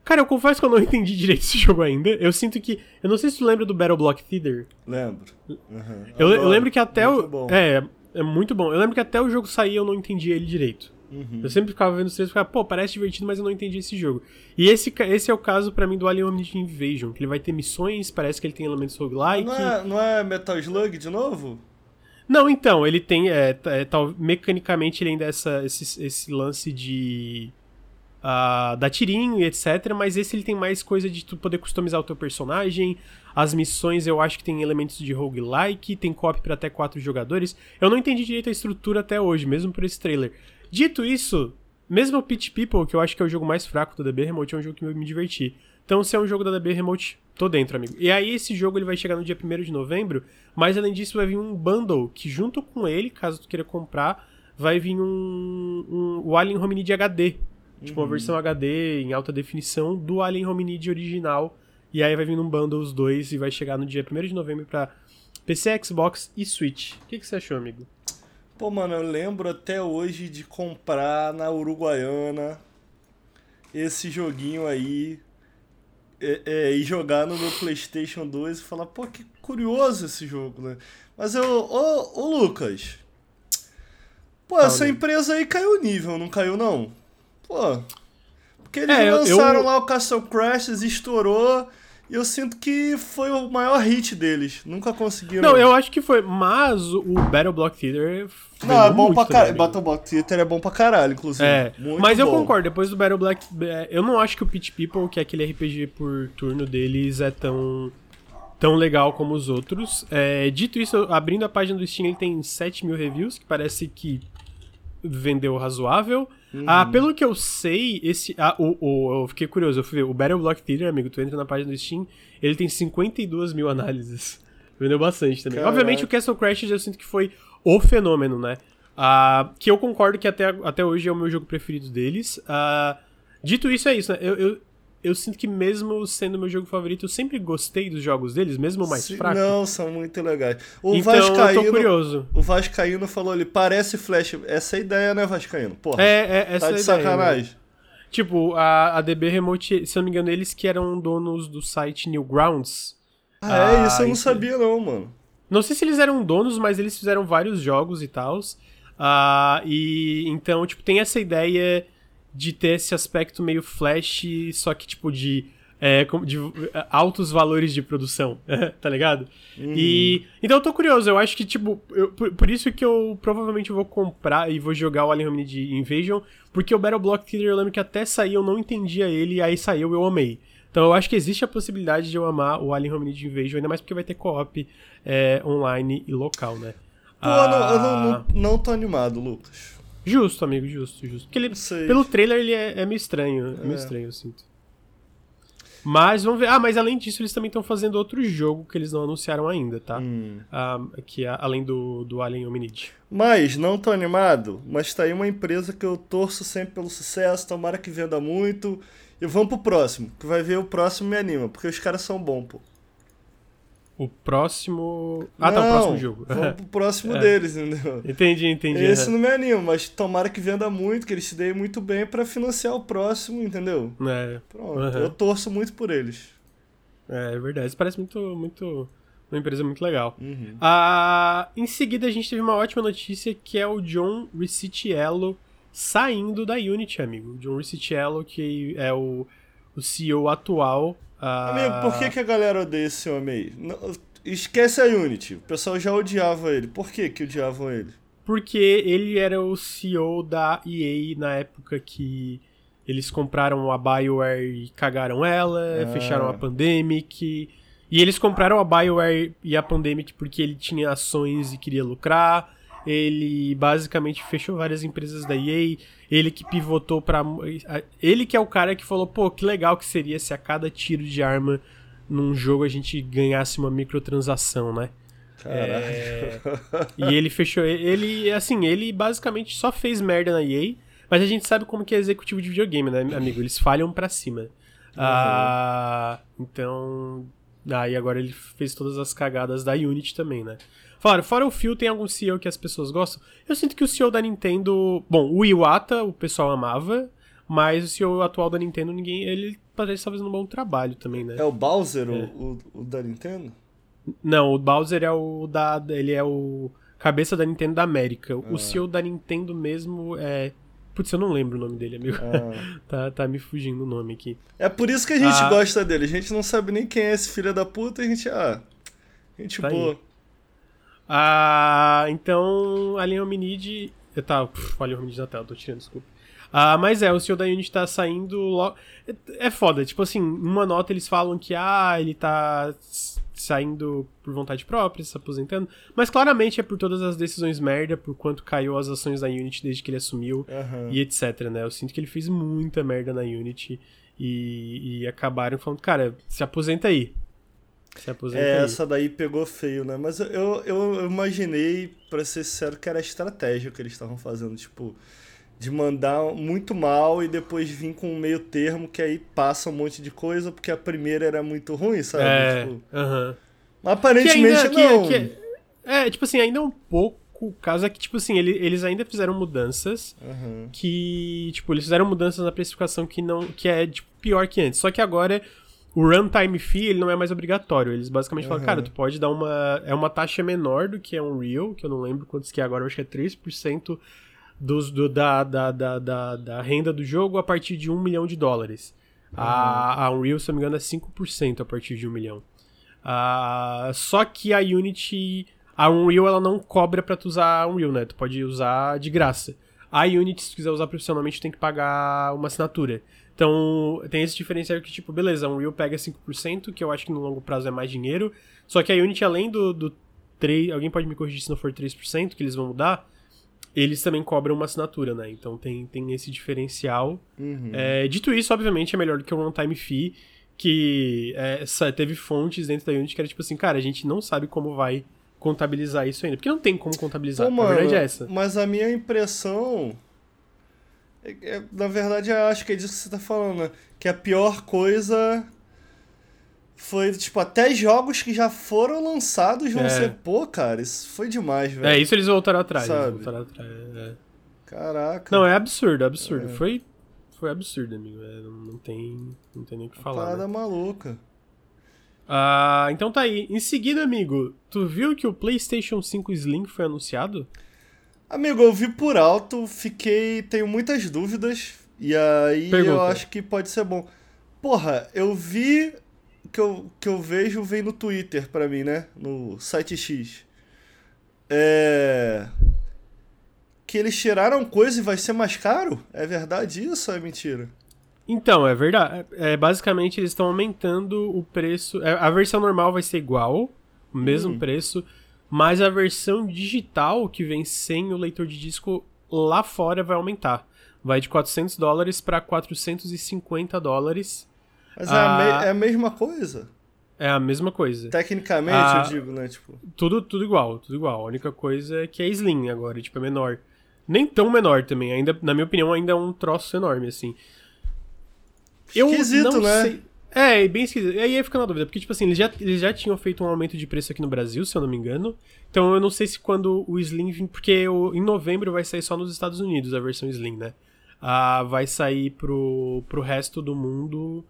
S1: Cara, eu confesso que eu não entendi direito esse jogo ainda. Eu sinto que. Eu não sei se tu lembra do Battle Block Theater.
S2: Lembro. Uhum.
S1: Eu, eu lembro que até
S2: Muito
S1: o.
S2: bom.
S1: É, é muito bom. Eu lembro que até o jogo sair eu não entendia ele direito.
S2: Uhum.
S1: Eu sempre ficava vendo os trailers e ficava, pô, parece divertido, mas eu não entendi esse jogo. E esse, esse é o caso pra mim do Alien Omnipotent Invasion, que ele vai ter missões, parece que ele tem elementos roguelike.
S2: Não é, não é Metal Slug de novo?
S1: Não, então, ele tem. É, é, tal, mecanicamente ele ainda é essa, esse, esse lance de. ah, dar tirinho e etc. Mas esse ele tem mais coisa de tu poder customizar o teu personagem. As missões eu acho que tem elementos de roguelike, tem co-op pra até quatro jogadores. Eu não entendi direito a estrutura até hoje, mesmo por esse trailer. Dito isso, mesmo o Pitch People, que eu acho que é o jogo mais fraco da DB Remote, é um jogo que eu me diverti. Então, se é um jogo da DB Remote, tô dentro, amigo. E aí, esse jogo ele vai chegar no dia 1 de novembro, mas além disso, vai vir um bundle que, junto com ele, caso tu queira comprar, vai vir um, um o Alien Hominid HD. Tipo, uma versão HD em alta definição do Alien Hominid original. E aí vai vir num bundle os dois e vai chegar no dia 1 de novembro pra PC, Xbox e Switch. O que, que você achou, amigo?
S2: Pô, mano, eu lembro até hoje de comprar na Uruguaiana esse joguinho aí é, é, e jogar no meu PlayStation 2 e falar, pô, que curioso esse jogo, né? Mas eu. Ô, ô Lucas. Pô, essa empresa aí caiu o nível, não caiu não? Pô. Porque eles
S1: É, eu-
S2: lançaram
S1: eu-
S2: lá o Castle Crashers, estourou. Eu sinto que foi o maior hit deles. Nunca conseguiram.
S1: Não, eu acho que foi, mas o Battle Block Theater.
S2: Não, é bom pra caralho. Battle Block Theater é bom pra caralho, inclusive.
S1: É,
S2: Muito
S1: mas eu
S2: bom.
S1: concordo, depois do Battle Black, é, eu não acho que o Pitch People, que é aquele RPG por turno deles, é tão, tão legal como os outros. É, dito isso, abrindo a página do Steam, ele tem 7 mil reviews, que parece que vendeu razoável.
S2: Uhum.
S1: Ah, pelo que eu sei, esse. Ah, o, o, eu fiquei curioso, eu fui ver. O Battle Block Theater, amigo, tu entra na página do Steam, ele tem 52 mil análises. Vendeu bastante também.
S2: Caraca.
S1: Obviamente, o Castle Crashers eu sinto que foi o fenômeno, né? Ah, que eu concordo que até, até hoje é o meu jogo preferido deles. Ah, dito isso, é isso, né? Eu, eu, eu sinto que mesmo sendo meu jogo favorito, eu sempre gostei dos jogos deles, mesmo o mais
S2: Sim,
S1: fraco.
S2: Não, são muito legais. O
S1: então eu tô
S2: Vascaíno.
S1: curioso.
S2: O Vascaíno falou ali, parece Flash. Essa é a ideia, né, Vascaíno? Porra.
S1: É, é essa
S2: tá
S1: é
S2: de
S1: a ideia, né?
S2: sacanagem.
S1: Tipo, a, a DB Remote, se eu não me engano, eles que eram donos do site Newgrounds.
S2: Ah, é
S1: Ah,
S2: isso eu não
S1: isso-
S2: sabia, não, mano.
S1: Não sei se eles eram donos, mas eles fizeram vários jogos e tal. e então, tipo, tem essa ideia de ter esse aspecto meio flash, só que, tipo, de, é, de é, altos valores de produção, tá ligado? E. Então eu tô curioso, eu acho que, tipo, eu- por, por isso que eu provavelmente vou comprar e vou jogar o Alien Hominid Invasion, porque o Battle Block Theater eu lembro que até saiu eu não entendia ele, e aí saiu eu amei. Então eu acho que existe a possibilidade de eu amar o Alien Hominid Invasion, ainda mais porque vai ter co-op é, online e local, né?
S2: Pô, eu não, eu
S1: Ah,
S2: não, não, não tô animado, Lucas.
S1: Justo, amigo, justo, justo. Porque ele,
S2: sei.
S1: pelo trailer ele é, é meio estranho, é meio
S2: É.
S1: estranho, eu sinto. Mas vamos ver. Ah, mas além disso, eles também estão fazendo outro jogo que eles não anunciaram ainda, tá?
S2: Hum.
S1: Ah, que é além do, do Alien Hominid.
S2: Mas, não tô animado, mas tá aí uma empresa que eu torço sempre pelo sucesso, tomara que venda muito. E vamos pro próximo, que vai ver o próximo me anima, porque os caras são bons, pô.
S1: O próximo. Ah, tá, o
S2: Não,
S1: próximo jogo.
S2: Vamos pro próximo
S1: É.
S2: deles, entendeu?
S1: entendi, entendi.
S2: Esse
S1: aham.
S2: não me anima, mas tomara que venda muito, que eles se deem muito bem pra financiar o próximo, entendeu?
S1: É.
S2: Pronto,
S1: Aham.
S2: eu torço muito por eles.
S1: É, é verdade. Isso parece muito, muito. Uma empresa muito legal.
S2: Uhum.
S1: Ah, em seguida, a gente teve uma ótima notícia que é o John Ricciello saindo da Unity, amigo. John Ricciello, que é o, o CEO atual. Ah,
S2: Amigo, por que, que a galera odeia esse homem aí? Não- esquece a Unity. O pessoal já odiava ele. Por que que odiavam ele?
S1: Porque ele era o CEO da EA na época que eles compraram a BioWare e cagaram ela,
S2: Ah.
S1: fecharam a Pandemic. E eles compraram a BioWare e a Pandemic porque ele tinha ações e queria lucrar. Ele basicamente fechou várias empresas da EA. Ele que pivotou pra. Ele que é o cara que falou: pô, que legal que seria se a cada tiro de arma num jogo a gente ganhasse uma microtransação, né?
S2: Caralho.
S1: É, E ele fechou. Ele, assim, ele basicamente só fez merda na EA, mas a gente sabe como que é executivo de videogame, né, amigo? Eles falham pra cima. Ah, então. Aí agora ele fez todas as cagadas da Unity também, né? Fora, fora o Phil, tem algum CEO que as pessoas gostam. Eu sinto que o CEO da Nintendo. Bom, o Iwata o pessoal amava, mas o CEO atual da Nintendo, ninguém. Ele parece estar fazendo um bom trabalho também, né?
S2: É o Bowser, o-
S1: É.
S2: O, o da Nintendo?
S1: Não, o Bowser é o da. Ele é o cabeça da Nintendo da América. O CEO da Nintendo mesmo é. Putz, eu não lembro o nome dele, amigo.
S2: Ah.
S1: tá, tá me fugindo o nome aqui.
S2: É por isso que a gente
S1: Ah.
S2: gosta dele. A gente não sabe nem quem é esse filho da puta. A gente, ah, gente
S1: Tá aí. Ah, então, Alien Hominid. Eu tava. Pff, Alien Hominid na tela, tô tirando, desculpa. Ah, mas é, o CEO da Unity tá saindo logo. É, foda, tipo assim, numa nota eles falam que, ah, ele tá saindo por vontade própria, se aposentando. Mas claramente é por todas as decisões merda, por quanto caiu as ações da Unity desde que ele assumiu.
S2: Aham.
S1: e etc, né? Eu sinto que ele fez muita merda na Unity e, e acabaram falando, cara, se aposenta aí. Se aposenta
S2: É, essa daí pegou feio, né? Mas eu, eu, imaginei, pra ser sincero, que era a estratégia que eles estavam fazendo, tipo, de mandar muito mal e depois vir com um meio termo que aí passa um monte de coisa, porque a primeira era muito ruim, sabe?
S1: É,
S2: Tipo,
S1: aham.
S2: mas aparentemente
S1: que ainda,
S2: não.
S1: que- que- é, tipo assim, ainda um pouco, o caso é que, tipo assim, ele- eles ainda fizeram mudanças
S2: Aham.
S1: que, tipo, eles fizeram mudanças na precificação que não, que é, tipo, pior que antes. Só que agora o runtime fee, ele não é mais obrigatório. Eles basicamente falam,
S2: Uhum.
S1: cara, tu pode dar uma, é uma taxa menor do que é um real, que eu não lembro quantos que é agora, eu acho que é 3% dos, do, da, da, da, da, da renda do jogo a partir de 1 milhão de dólares. A, a Unreal, se eu não me engano, é 5% a partir de 1 milhão. Ah, só que a Unity, a Unreal, ela não cobra pra tu usar a Unreal, né? Tu pode usar de graça. A Unity, se tu quiser usar profissionalmente, tu tem que pagar uma assinatura. Então, tem esse diferencial que, tipo, beleza, a Unreal pega 5%, que eu acho que no longo prazo é mais dinheiro. Só que a Unity, além do, do 3%, alguém pode me corrigir se não for 3%, que eles vão mudar, eles também cobram uma assinatura, né? Então tem, tem esse diferencial.
S2: Uhum.
S1: É, dito isso, obviamente, é melhor do que o runtime fee, que é, teve fontes dentro da Unity que era tipo assim, cara, a gente não sabe como vai contabilizar isso ainda. Porque não tem como contabilizar.
S2: Pô,
S1: a
S2: mano,
S1: verdade é essa.
S2: Mas a minha impressão. É- é- na verdade, eu acho que é disso que você tá falando, né? Que a pior coisa foi, tipo, até jogos que já foram lançados vão
S1: É.
S2: ser. Pô, cara, isso foi demais, velho.
S1: É, isso eles voltaram atrás.
S2: Sabe?
S1: voltaram atrás é.
S2: Caraca.
S1: Não, é absurdo, é absurdo. Foi, foi absurdo, amigo. É, não, não tem, não tem nem o que falar.
S2: Parada
S1: né?
S2: maluca.
S1: Ah, então tá aí. Em seguida, amigo, tu viu que o PlayStation 5 Slim foi anunciado?
S2: Amigo, eu vi por alto, fiquei. Tenho muitas dúvidas. E aí eu
S1: Pergunta.
S2: acho que pode ser bom. Porra, eu vi. Que eu, que eu vejo vem no Twitter pra mim, né? No site X. É. Que eles tiraram coisa e vai ser mais caro? É verdade isso ou é mentira?
S1: Então, é verdade. É, basicamente, eles estão aumentando o preço. é, A versão normal vai ser igual, o mesmo
S2: Hum.
S1: preço, mas a versão digital, que vem sem o leitor de disco, lá fora vai aumentar. Vai de 400 dólares para 450 dólares.
S2: Mas é, a
S1: Ah.
S2: é a mesma coisa.
S1: É a mesma coisa.
S2: Tecnicamente,
S1: Ah.
S2: eu digo, né? Tipo.
S1: Tudo, tudo igual, tudo igual. A única coisa é que é slim agora, tipo, é menor. Nem tão menor também, ainda, na minha opinião, ainda é um troço enorme, assim.
S2: Esquisito,
S1: não
S2: né?
S1: sei- É, bem esquisito. E aí fica na dúvida, porque, tipo assim, eles já, eles já tinham feito um aumento de preço aqui no Brasil, se eu não me engano. Então eu não sei se quando o Slim. Porque o- em novembro vai sair só nos Estados Unidos a versão Slim, né? Ah, vai sair pro, pro resto do mundo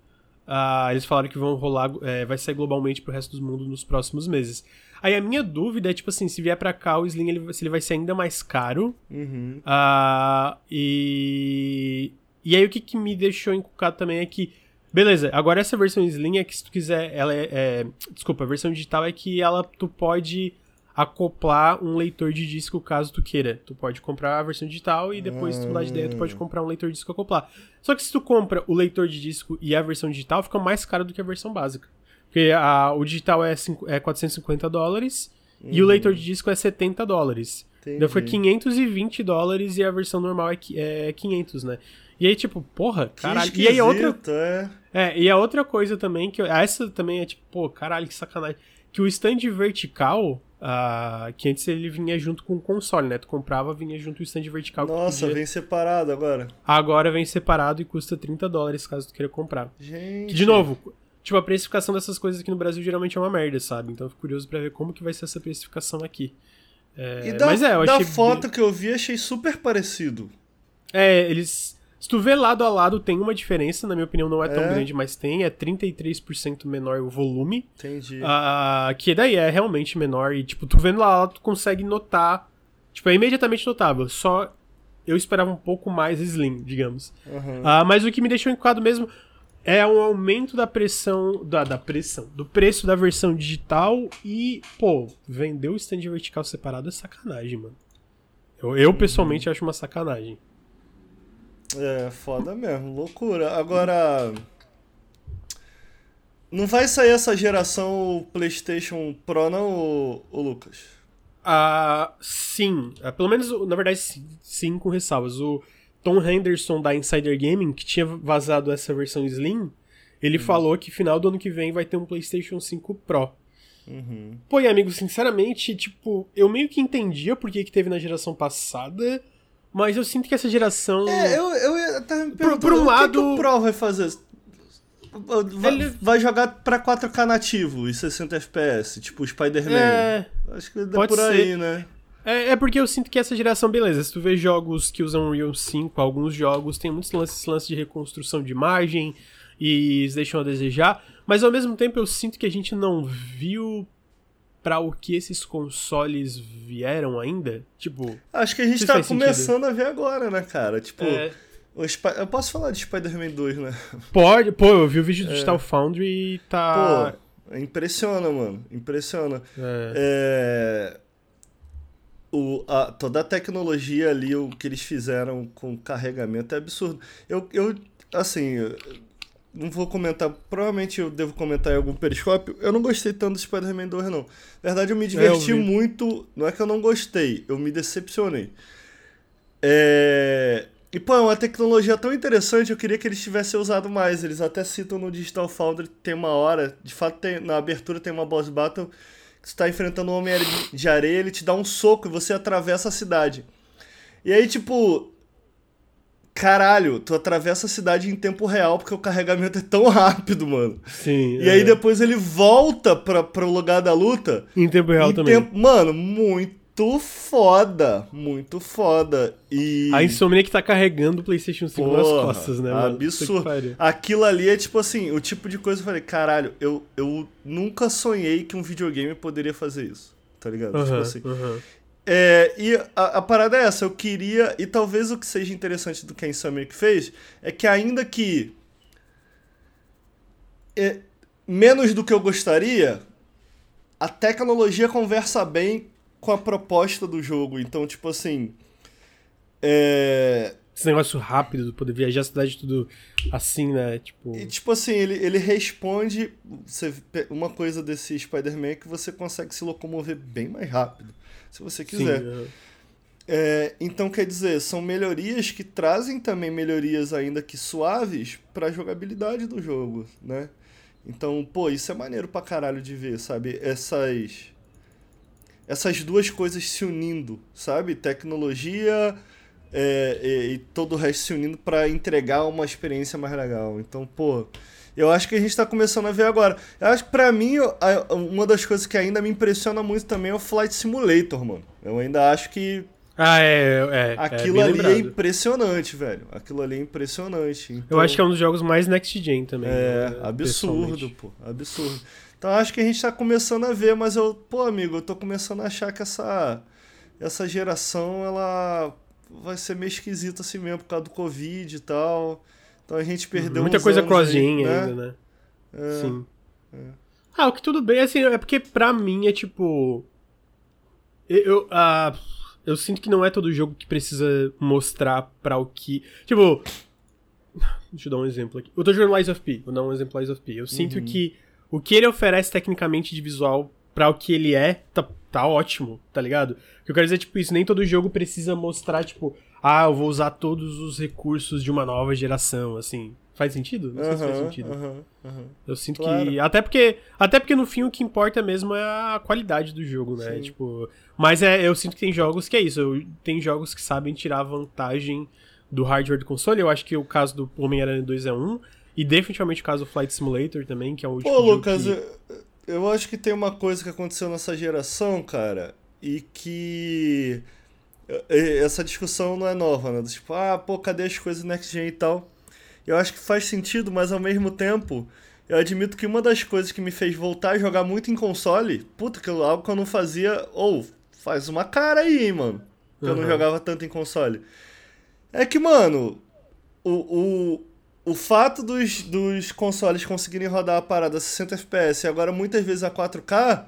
S1: Uh, eles falaram que vão rolar, é, vai sair globalmente pro resto do mundo nos próximos meses. Aí a minha dúvida é, tipo assim, se vier pra cá o Slim, ele, se ele vai ser ainda mais caro.
S2: Uhum.
S1: Uh, e. E aí o que, que me deixou encucado também é que. Beleza, agora essa versão Slim é que se tu quiser, ela é, é, Desculpa, a versão digital é que ela tu pode acoplar um leitor de disco caso tu queira. Tu pode comprar a versão digital e depois, se tu mudar de ideia, tu pode comprar um leitor de disco acoplar. Só que se tu compra o leitor de disco e a versão digital, fica mais caro do que a versão básica. Porque a, o digital é, cinco, é 450 dólares uhum. e o uhum. leitor de disco é 70 dólares. Entendi. Então foi 520 dólares e a versão normal é, é 500, né? E aí, tipo, porra, caralho.
S2: e
S1: aí
S2: outra.
S1: É. é, e a outra coisa também, que. Essa também é tipo, pô, caralho, que sacanagem. Que o stand vertical, Uh, que antes ele vinha junto com o console, né? Tu comprava, vinha junto o stand vertical.
S2: Nossa, podia... vem separado agora.
S1: Agora vem separado e custa 30 dólares caso tu queira comprar.
S2: Gente.
S1: de novo, tipo, a precificação dessas coisas aqui no Brasil geralmente é uma merda, sabe? Então eu fico curioso pra ver como que vai ser essa precificação aqui.
S2: É... E da, Mas é, eu da foto bem... que eu vi, achei super parecido.
S1: É, eles se tu vê lado a lado, tem uma diferença, na minha opinião não é tão é. grande, mas tem, é 33% menor o volume.
S2: Entendi.
S1: Uh, que daí é realmente menor e, tipo, tu vendo lá, lá tu consegue notar, tipo, é imediatamente notável, só eu esperava um pouco mais slim, digamos.
S2: Uhum.
S1: Uh, mas o que me deixou encucado mesmo é um aumento da pressão, da, da pressão, do preço da versão digital e, pô, vender o stand vertical separado é sacanagem, mano. Eu, eu pessoalmente uhum. acho uma sacanagem.
S2: É, foda mesmo, loucura. Agora. Não vai sair essa geração PlayStation Pro, não, o, Lucas?
S1: Ah, sim. Ah, pelo menos, na verdade, sim, sim, com ressalvas. O Tom Henderson da Insider Gaming, que tinha vazado essa versão Slim, ele uhum. falou que final do ano que vem vai ter um PlayStation 5 Pro.
S2: Uhum.
S1: Pô, e amigo, sinceramente, tipo, eu meio que entendia porque que teve na geração passada, mas eu sinto que essa geração.
S2: É, eu, eu ia me por, por um lado. O que, que o Pro vai fazer? Vai, Ele... vai jogar pra 4K nativo e 60 FPS, tipo Spider-Man. É, Acho que dá por ser. aí, né?
S1: É, é porque eu sinto que essa geração, beleza, se tu vê jogos que usam Unreal 5, alguns jogos tem muitos lances, lances de reconstrução de imagem e eles deixam a desejar, mas ao mesmo tempo eu sinto que a gente não viu para o que esses consoles vieram ainda? Tipo.
S2: Acho que a gente tá começando sentido. a ver agora, né, cara? Tipo. É... Eu posso falar de Spider-Man 2, né?
S1: Pode, pô, eu vi o vídeo do é. Digital Foundry e tá.
S2: Pô, impressiona, mano. Impressiona. É. é... O, a, toda a tecnologia ali, o que eles fizeram com carregamento é absurdo. Eu, eu assim, não vou comentar, provavelmente eu devo comentar em algum periscópio. Eu não gostei tanto do Spider-Man 2, não. Na verdade, eu me diverti é, eu muito. Não é que eu não gostei, eu me decepcionei. É... E, pô, é uma tecnologia tão interessante, eu queria que eles tivessem usado mais. Eles até citam no Digital Foundry tem uma hora, de fato, tem, na abertura tem uma boss battle que você tá enfrentando um homem de areia, ele te dá um soco e você atravessa a cidade. E aí, tipo, caralho, tu atravessa a cidade em tempo real porque o carregamento é tão rápido, mano.
S1: Sim.
S2: E é. aí depois ele volta pra, pro lugar da luta.
S1: Em tempo real
S2: em
S1: também.
S2: Tempo, mano, muito foda. Muito foda. E.
S1: A Insomniac tá carregando o PlayStation 5 Porra, nas costas, né, mano?
S2: Absurdo. Aquilo ali é tipo assim, o tipo de coisa que eu falei, caralho, eu, eu nunca sonhei que um videogame poderia fazer isso. Tá ligado? Tipo assim.
S1: Uh -huh.
S2: É, e a, a, parada é essa, eu queria, e talvez o que seja interessante do que a Insomniac fez, é que ainda que é, menos do que eu gostaria, a tecnologia conversa bem com a proposta do jogo. Então, tipo assim. É...
S1: Esse negócio rápido, poder viajar a cidade tudo assim, né? Tipo,
S2: e, tipo assim, ele, ele responde você, uma coisa desse Spider-Man que você consegue se locomover bem mais rápido se você quiser. Sim, é, então, quer dizer, são melhorias que trazem também melhorias ainda que suaves para a jogabilidade do jogo, né? Então, pô, isso é maneiro pra caralho de ver, sabe? Essas essas duas coisas se unindo, sabe? Tecnologia é, e, e, todo o resto se unindo para entregar uma experiência mais legal. Então, pô, eu acho que a gente tá começando a ver agora. Eu acho que pra mim, uma das coisas que ainda me impressiona muito também é o Flight Simulator, mano. Eu ainda acho que.
S1: Ah, é, é.
S2: Aquilo
S1: é
S2: ali
S1: lembrado.
S2: é impressionante, velho. Aquilo ali é impressionante. Então,
S1: Eu acho que é um dos jogos mais next gen também.
S2: É,
S1: né,
S2: absurdo, pô. Absurdo. Então acho que a gente tá começando a ver, mas eu, pô, amigo, eu tô começando a achar que essa, essa geração, ela vai ser meio esquisita assim mesmo por causa do Covid e tal. Então a gente perdeu
S1: Muita coisa
S2: aí, né?
S1: ainda, né?
S2: É,
S1: Sim. Ah, o que tudo bem, assim, é porque pra mim é tipo. Eu, eu, ah, eu sinto que não é todo jogo que precisa mostrar pra o que. Tipo. Deixa eu dar um exemplo aqui. Eu tô jogando Lies of P, vou dar um exemplo Lies of P. Eu sinto
S2: Uhum.
S1: que o que ele oferece tecnicamente de visual pra o que ele é, tá, tá ótimo, tá ligado? O que eu quero dizer, tipo, isso, nem todo jogo precisa mostrar, tipo, ah, eu vou usar todos os recursos de uma nova geração, assim. Faz sentido? Não sei se faz sentido.
S2: aham, aham.
S1: Eu sinto
S2: Claro.
S1: que. Até porque. Até porque no fim o que importa mesmo é a qualidade do jogo, né?
S2: Sim.
S1: Tipo. Mas é, eu sinto que tem jogos que é isso. eu- tem jogos que sabem tirar vantagem do hardware do console. Eu acho que o caso do Homem-Aranha 2 é um. E definitivamente o caso do Flight Simulator também, que é o tipo
S2: Pô, Lucas,
S1: que-
S2: eu, eu acho que tem uma coisa que aconteceu nessa geração, cara, e que essa discussão não é nova, né? Tipo, ah, pô, cadê as coisas next gen e tal? Eu acho que faz sentido, mas ao mesmo tempo, eu admito que uma das coisas que me fez voltar a jogar muito em console, puta, que eu- algo que eu não fazia, ou faz uma cara aí, hein, mano. Que eu não jogava tanto em console. É que, mano, o, o, o fato dos, dos consoles conseguirem rodar a parada a 60 FPS e agora muitas vezes a 4K.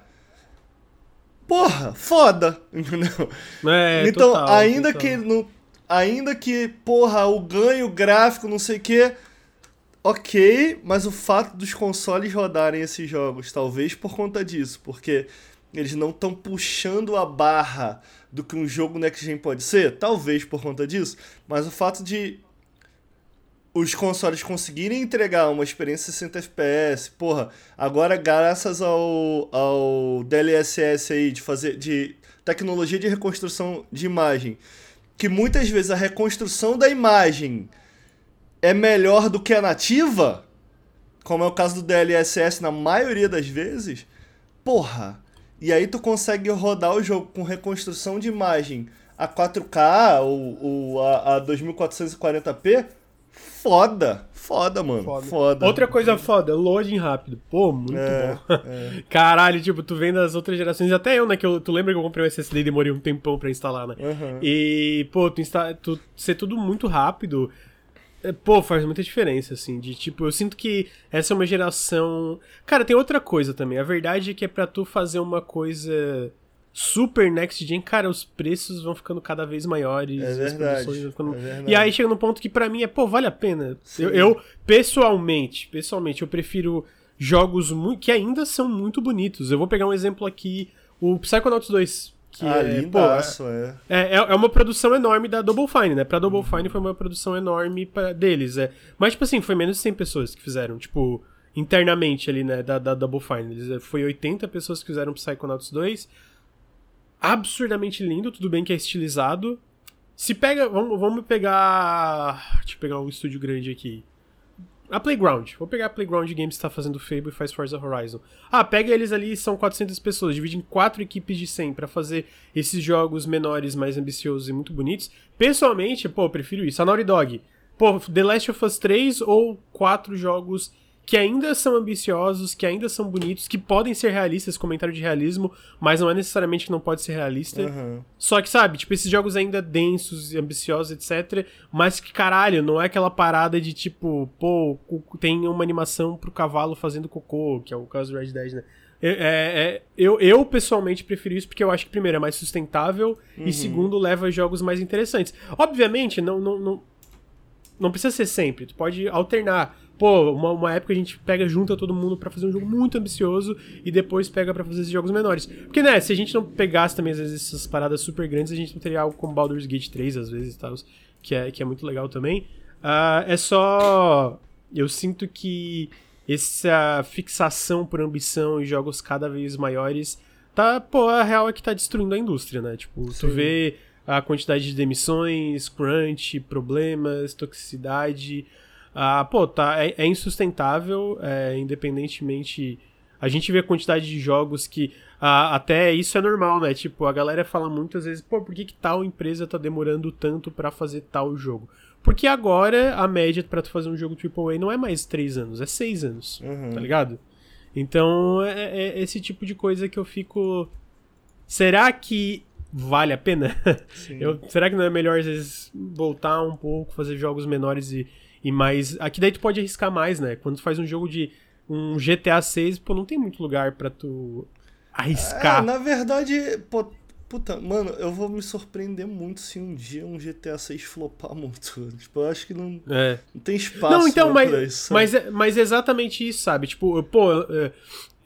S2: Porra, foda, entendeu?
S1: É,
S2: então,
S1: total,
S2: ainda que ainda que, porra, o ganho gráfico, não sei o que, ok, mas o fato dos consoles rodarem esses jogos, talvez por conta disso, porque eles não estão puxando a barra do que um jogo next gen pode ser, talvez por conta disso, mas o fato de os consoles conseguirem entregar uma experiência 60 FPS, porra, agora graças ao, ao DLSS aí de fazer de tecnologia de reconstrução de imagem, que muitas vezes a reconstrução da imagem é melhor do que a nativa, como é o caso do DLSS na maioria das vezes, porra, e aí tu consegue rodar o jogo com reconstrução de imagem a 4K ou, ou a, a 2440p, foda, foda, mano,
S1: Foda.
S2: foda.
S1: Outra coisa foda, loading rápido. Pô, muito
S2: É,
S1: bom. Caralho, tipo, tu vem das outras gerações, até eu, né? Que eu, tu lembra que eu comprei o SSD e demorei um tempão pra instalar, né?
S2: Uhum.
S1: E, pô, tu, insta... tu ser tudo muito rápido, é, pô, faz muita diferença, assim. De tipo, eu sinto que essa é uma geração. Cara, tem outra coisa também. A verdade é que é pra tu fazer uma coisa super next gen, cara, os preços vão ficando cada vez maiores.
S2: É verdade,
S1: ficando-
S2: é verdade.
S1: E aí chega num ponto que pra mim é, pô, vale a pena. Eu, eu, pessoalmente, pessoalmente, eu prefiro jogos que ainda são muito bonitos. Eu vou pegar um exemplo aqui, o Psychonauts 2. Que
S2: ah,
S1: é, pô,
S2: lindaço, é.
S1: é, é, é uma produção enorme da Double Fine, né? Pra Double Fine foi uma produção enorme pra, deles, é. Mas, tipo assim, foi menos de 100 pessoas que fizeram, tipo, internamente ali, né, da, da Double Fine. Eles, é, foi 80 pessoas que fizeram Psychonauts 2. Absurdamente lindo, tudo bem que é estilizado. Se pega, vamos, vamos pegar... Deixa eu pegar um estúdio grande aqui. A Playground. Vou pegar a Playground Games que tá fazendo Fable e faz Forza Horizon. Ah, pega eles ali, são 400 pessoas, divide em quatro equipes de 100 pra fazer esses jogos menores, mais ambiciosos e muito bonitos. Pessoalmente, pô, eu prefiro isso. A Naughty Dog. Pô, The Last of Us 3 ou quatro jogos que ainda são ambiciosos, que ainda são bonitos, que podem ser realistas, comentário de realismo, mas não é necessariamente que não pode ser realista.
S2: Uhum.
S1: Só que, sabe, tipo, esses jogos ainda densos e ambiciosos, etc. Mas que, caralho, não é aquela parada de tipo, pô, tem uma animação pro cavalo fazendo cocô, que é o caso do Red Dead, né? É, é- é- eu, eu, pessoalmente, prefiro isso porque eu acho que, primeiro, é mais sustentável e, segundo, leva a jogos mais interessantes. Obviamente, não, não, não, não precisa ser sempre, tu pode alternar. Pô, uma, uma época a gente pega, junta todo mundo pra fazer um jogo muito ambicioso e depois pega pra fazer esses jogos menores. Porque, né, se a gente não pegasse também, às vezes, essas paradas super grandes, a gente não teria algo como Baldur's Gate 3, às vezes, tal, que é, que é muito legal também. Ah, é só... Eu sinto que essa fixação por ambição e jogos cada vez maiores tá, pô, a real é que tá destruindo a indústria, né? Tipo, tu
S2: Sim.
S1: vê a quantidade de demissões, crunch, problemas, toxicidade. Ah, pô, tá, é, é insustentável, é, independentemente. A gente vê a quantidade de jogos que ah, até isso é normal, né? Tipo, a galera fala muitas vezes, pô, por que, que tal empresa tá demorando tanto para fazer tal jogo? Porque agora a média para tu fazer um jogo AAA não é mais 3 anos, é 6 anos, uhum. tá ligado? Então é, é, esse tipo de coisa que eu fico. Será que vale a pena? Eu, será que não é melhor às vezes voltar um pouco, fazer jogos menores e, e mais. Aqui daí tu pode arriscar mais, né? Quando tu faz um jogo de um GTA 6, pô, não tem muito lugar para tu arriscar.
S2: É, na verdade, pô, puta, mano, eu vou me surpreender muito se um dia um GTA 6 flopar muito. Tipo, eu acho que não, é. não tem espaço
S1: não, então, mas, isso. Mas, é, mas é exatamente isso, sabe? Tipo, pô,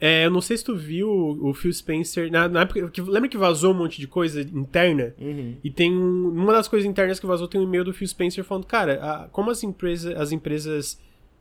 S1: é, eu não sei se tu viu o Phil Spencer. Na, na época. Que, lembra que vazou um monte de coisa interna? Uhum. E tem um, Uma das coisas internas que vazou tem um e-mail do Phil Spencer falando, cara, a, como as empresas. As empresas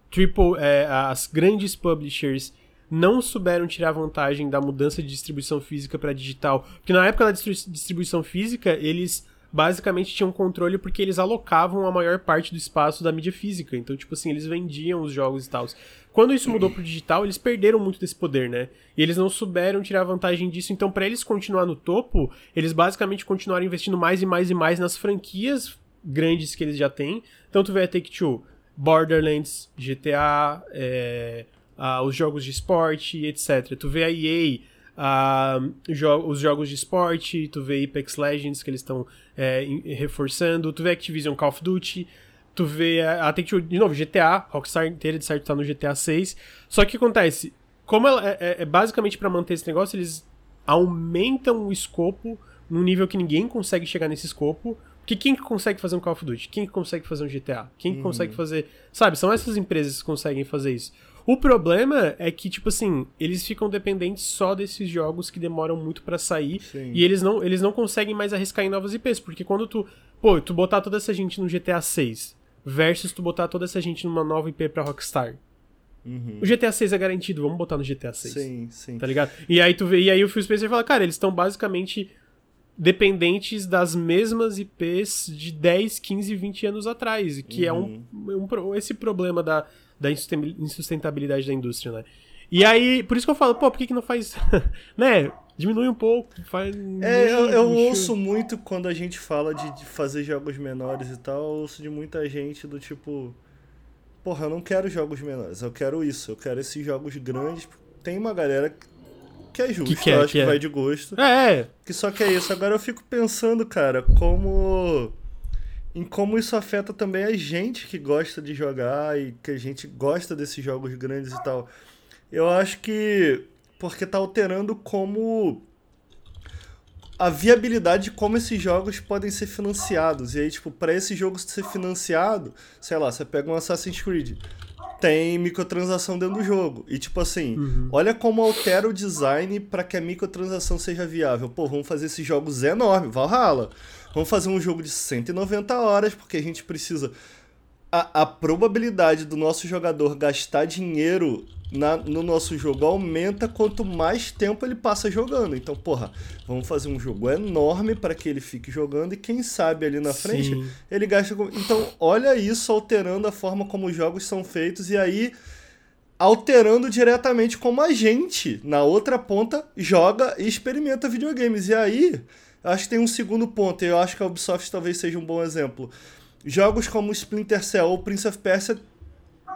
S1: triple. É, as grandes publishers não souberam tirar vantagem da mudança de distribuição física para digital. Porque na época da distribuição física, eles basicamente tinham controle porque eles alocavam a maior parte do espaço da mídia física. Então, tipo assim, eles vendiam os jogos e tal. Quando isso mudou pro digital, eles perderam muito desse poder, né? E eles não souberam tirar vantagem disso. Então, para eles continuar no topo, eles basicamente continuaram investindo mais e mais e mais nas franquias grandes que eles já têm. Então, tu vê a Take-Two, Borderlands, GTA, é, os jogos de esporte, etc. Tu vê a EA, jo os jogos de esporte, tu vê Apex Legends, que eles estão é, reforçando, tu vê Activision Call of Duty tu vê a, a Take-Two, de novo, GTA, Rockstar inteira de certo tá no GTA 6. Só que acontece, como ela é, é, é basicamente para manter esse negócio, eles aumentam o escopo num nível que ninguém consegue chegar nesse escopo. Porque quem que consegue fazer um Call of Duty? Quem que consegue fazer um GTA? Quem que uhum. consegue fazer. Sabe, são essas empresas que conseguem fazer isso. O problema é que, tipo assim, eles ficam dependentes só desses jogos que demoram muito para sair. Sim. E eles não, eles não conseguem mais arriscar em novas IPs. Porque quando tu. Pô, tu botar toda essa gente no GTA 6 versus tu botar toda essa gente numa nova IP pra Rockstar. Uhum. O GTA 6 é garantido, vamos botar no GTA 6.
S2: Sim, sim.
S1: Tá ligado? E aí tu vê, e aí o Phil Spencer fala, cara, eles estão basicamente dependentes das mesmas IPs de 10, 15, 20 anos atrás, que uhum. é um, uhum. um, esse problema da, da insustentabilidade da indústria, né? E aí, por isso que eu falo, pô, por que, que não faz, né? Diminui um pouco, faz.
S2: É, eu, eu ouço muito quando a gente fala de, de, fazer jogos menores e tal, eu ouço de muita gente do tipo. Porra, eu não quero jogos menores, eu quero isso, eu quero esses jogos grandes. Tem uma galera que é justo, que quer, eu acho que, que vai de gosto.
S1: É, é.
S2: Que só que é isso. Agora eu fico pensando, cara, como. Em como isso afeta também a gente que gosta de jogar e que a gente gosta desses jogos grandes e tal. Eu acho que porque tá alterando como a viabilidade de como esses jogos podem ser financiados. E aí, tipo, para esse jogo ser financiado, sei lá, você pega um Assassin's Creed, tem microtransação dentro do jogo. E tipo assim, uhum. olha como altera o design para que a microtransação seja viável. Pô, vamos fazer esses jogos enormes, Valhalla. Vamos fazer um jogo de 190 horas, porque a gente precisa a, a probabilidade do nosso jogador gastar dinheiro na, no nosso jogo aumenta quanto mais tempo ele passa jogando. Então, porra, vamos fazer um jogo enorme para que ele fique jogando e quem sabe ali na Sim. frente ele gasta. Então, olha isso alterando a forma como os jogos são feitos e aí alterando diretamente como a gente, na outra ponta, joga e experimenta videogames. E aí, acho que tem um segundo ponto, e eu acho que a Ubisoft talvez seja um bom exemplo. Jogos como Splinter Cell ou Prince of Persia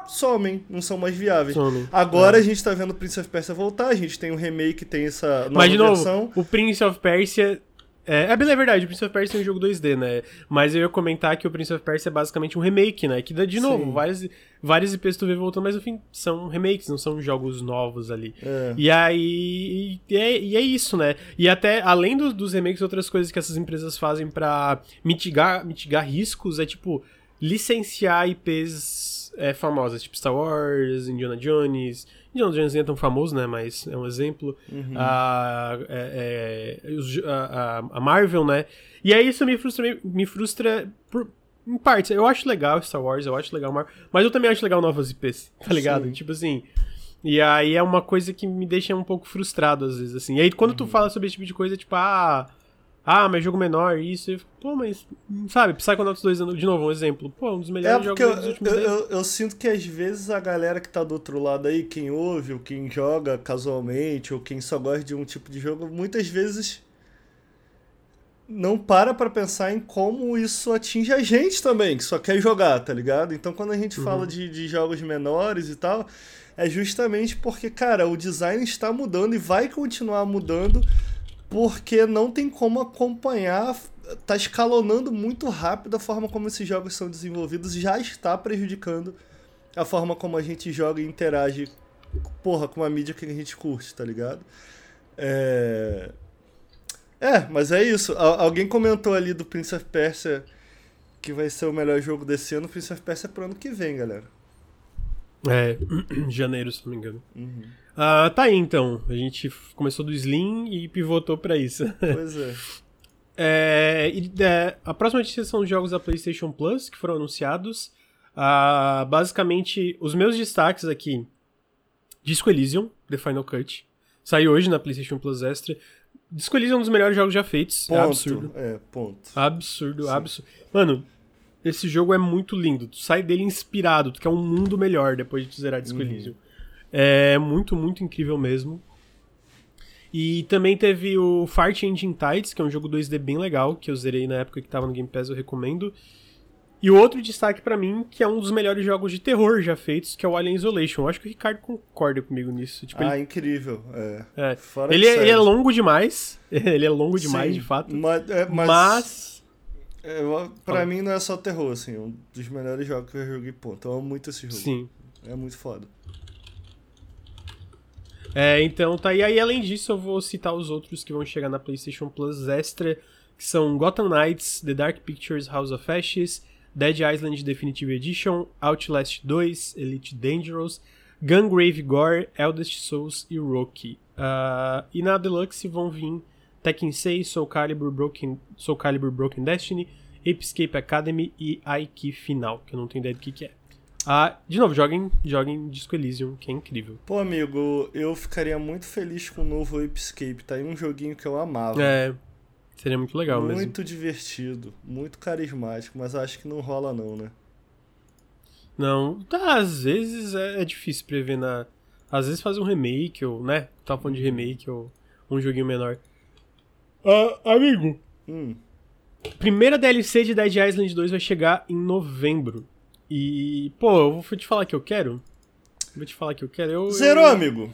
S2: somem, não são mais viáveis. Somem. Agora é. a gente tá vendo o Prince of Persia voltar, a gente tem um remake, tem essa nova Mas, de novo, versão.
S1: o Prince of Persia é, é, bem é verdade, o Prince of Persia é um jogo 2D, né? Mas eu ia comentar que o Prince of Persia é basicamente um remake, né? Que dá de novo, várias, várias IPs tu vê voltando, mas no fim são remakes, não são jogos novos ali. É. E aí. E é, e é, isso, né? E até, além do, dos remakes, outras coisas que essas empresas fazem para mitigar, mitigar riscos é tipo licenciar IPs é, famosas, tipo Star Wars, Indiana Jones. Indiana Jones nem é tão famoso, né? Mas é um exemplo. Uhum. A, é, é, a, a, Marvel, né? E aí isso me frustra, me frustra por, em partes. Eu acho legal Star Wars, eu acho legal Marvel, mas eu também acho legal novas IPs, tá ligado? Sim. Tipo assim. E aí é uma coisa que me deixa um pouco frustrado às vezes, assim. E aí quando uhum. tu fala sobre esse tipo de coisa, tipo, ah ah, mas jogo menor, isso. Pô, mas, sabe, Psychonauts 2, de novo, um exemplo. Pô, um dos melhores
S2: é porque
S1: jogos
S2: eu,
S1: dos últimos
S2: eu,
S1: 10.
S2: eu, eu sinto que às vezes a galera que tá do outro lado aí, quem ouve, ou quem joga casualmente, ou quem só gosta de um tipo de jogo, muitas vezes não para pra pensar em como isso atinge a gente também, que só quer jogar, tá ligado? Então quando a gente fala de, de jogos menores e tal, é justamente porque, cara, o design está mudando e vai continuar mudando porque não tem como acompanhar, tá escalonando muito rápido a forma como esses jogos são desenvolvidos, já está prejudicando a forma como a gente joga e interage, porra, com a mídia que a gente curte, tá ligado? É... É, mas é isso. Al- alguém comentou ali do Prince of Persia que vai ser o melhor jogo desse ano. Prince of Persia é pro ano que vem, galera.
S1: É, janeiro, se não me engano.
S2: Uhum.
S1: Ah, tá aí então. A gente começou do Slim e pivotou pra isso.
S2: Pois é.
S1: É, e, é, a próxima notícia são os jogos da PlayStation Plus que foram anunciados. Ah, basicamente, os meus destaques aqui: Disco Elysium, The Final Cut. Saiu hoje na PlayStation Plus Extra. Disco Elysium é um dos melhores jogos já feitos.
S2: Ponto.
S1: É absurdo.
S2: É, ponto.
S1: Absurdo,
S2: Sim.
S1: absurdo. Mano, esse jogo é muito lindo. Tu sai dele inspirado, tu quer um mundo melhor depois de tu zerar Disco
S2: Uhum.
S1: Elysium. É muito, muito incrível mesmo. E também teve o Fart Engine Tides, que é um jogo 2D bem legal, que eu zerei na época que tava no Game Pass, eu recomendo. E o outro destaque pra mim, que é um dos melhores jogos de terror já feitos, que é o Alien Isolation. Eu acho que o Ricardo concorda comigo nisso. Tipo,
S2: ah,
S1: ele,
S2: incrível. É.
S1: é,
S2: Fora
S1: ele, é, ele é longo demais. ele é longo demais,
S2: Sim,
S1: de fato.
S2: Mas, é, mas,
S1: Mas...
S2: é, eu- pra
S1: Fala.
S2: mim não é só terror, assim. Um dos melhores jogos que eu joguei, ponto. Eu amo muito esse jogo.
S1: Sim.
S2: É muito foda.
S1: É, então tá. E aí, além disso, eu vou citar os outros que vão chegar na PlayStation Plus Extra, que são Gotham Knights, The Dark Pictures House of Ashes, Dead Island Definitive Edition, Outlast 2, Elite Dangerous, Gungrave Gore, Eldest Souls e Rocky. Ah, e na Deluxe vão vir Tekken 6, Soul Calibur Broken, Soul Calibur Broken Destiny, Escape Academy e Aiki Final, que eu não tenho ideia do que, que é. Ah, de novo, joguem, joguem Disco Elysium, que é incrível.
S2: Pô, amigo, eu ficaria muito feliz com o novo Escape. Tá aí um joguinho que eu amava.
S1: É, seria muito legal mesmo.
S2: muito divertido, muito carismático, mas acho que não rola não, né?
S1: Não, tá, às vezes é, é difícil prever na. Às vezes fazer um remake, ou, né? Tava falando de remake, ou um joguinho menor. Ah, amigo.
S2: Hum,
S1: Primeira DLC de Dead Island 2 vai chegar em novembro. E, pô, eu vou te falar que eu quero. Vou te falar que eu quero. Eu,
S2: Zerou,
S1: eu...
S2: amigo?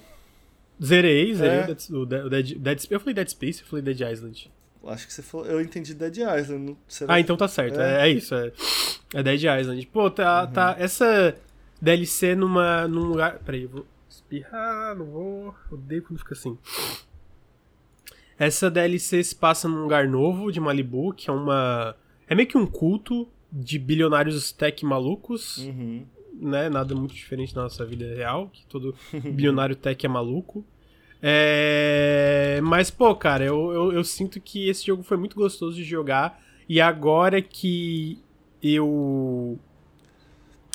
S1: Zerei, zerei
S2: É.
S1: o, Dead, o Dead, Dead-. Eu falei Dead Space, eu falei Dead Island.
S2: Acho que você falou. Eu entendi Dead Island. Será
S1: Ah, então tá certo.
S2: É.
S1: É, é isso. É, é Dead Island. Pô, tá, tá. Essa DLC numa, num lugar. Peraí, eu vou espirrar, não vou. Odeio quando fica assim. Essa DLC se passa num lugar novo de Malibu, que é uma. É meio que um culto de bilionários tech malucos,
S2: Uhum.
S1: né? Nada muito diferente da nossa vida real, que todo bilionário tech é maluco. É... Mas, pô, cara, eu, eu, eu sinto que esse jogo foi muito gostoso de jogar. E agora que eu.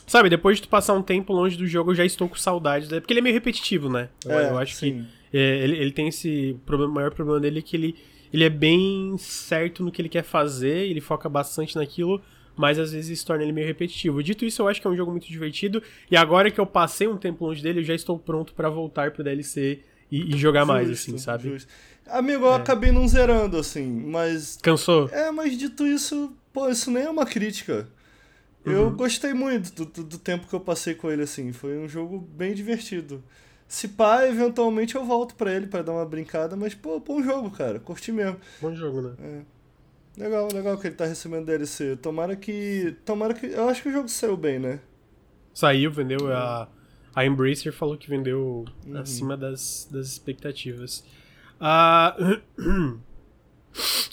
S1: Sabe, depois de tu passar um tempo longe do jogo, eu já estou com saudades. né? Porque ele é meio repetitivo, né? Eu,
S2: É,
S1: eu acho que
S2: sim.
S1: é, ele, ele tem esse problema, o maior problema dele é que ele, ele é bem certo no que ele quer fazer, ele foca bastante naquilo, mas às vezes isso torna ele meio repetitivo. Dito isso, eu acho que é um jogo muito divertido, e agora que eu passei um tempo longe dele, eu já estou pronto pra voltar pro DLC e, e jogar mais,
S2: Justo,
S1: assim, sabe?
S2: justo. Amigo, eu
S1: É.
S2: acabei não zerando, assim, mas.
S1: Cansou?
S2: É, mas dito isso, pô, isso nem é uma crítica. Eu
S1: Uhum.
S2: gostei muito do, do, tempo que eu passei com ele, assim. Foi um jogo bem divertido. Se pá, eventualmente eu volto pra ele pra dar uma brincada, mas, pô, bom jogo, cara. Curti mesmo.
S1: Bom jogo, né?
S2: É. Legal, legal que ele tá recebendo DLC. Tomara que. Tomara que. Eu acho que o jogo saiu bem, né?
S1: Saiu, vendeu, a, a Embracer falou que vendeu
S2: Uhum.
S1: acima das, das expectativas. Ah,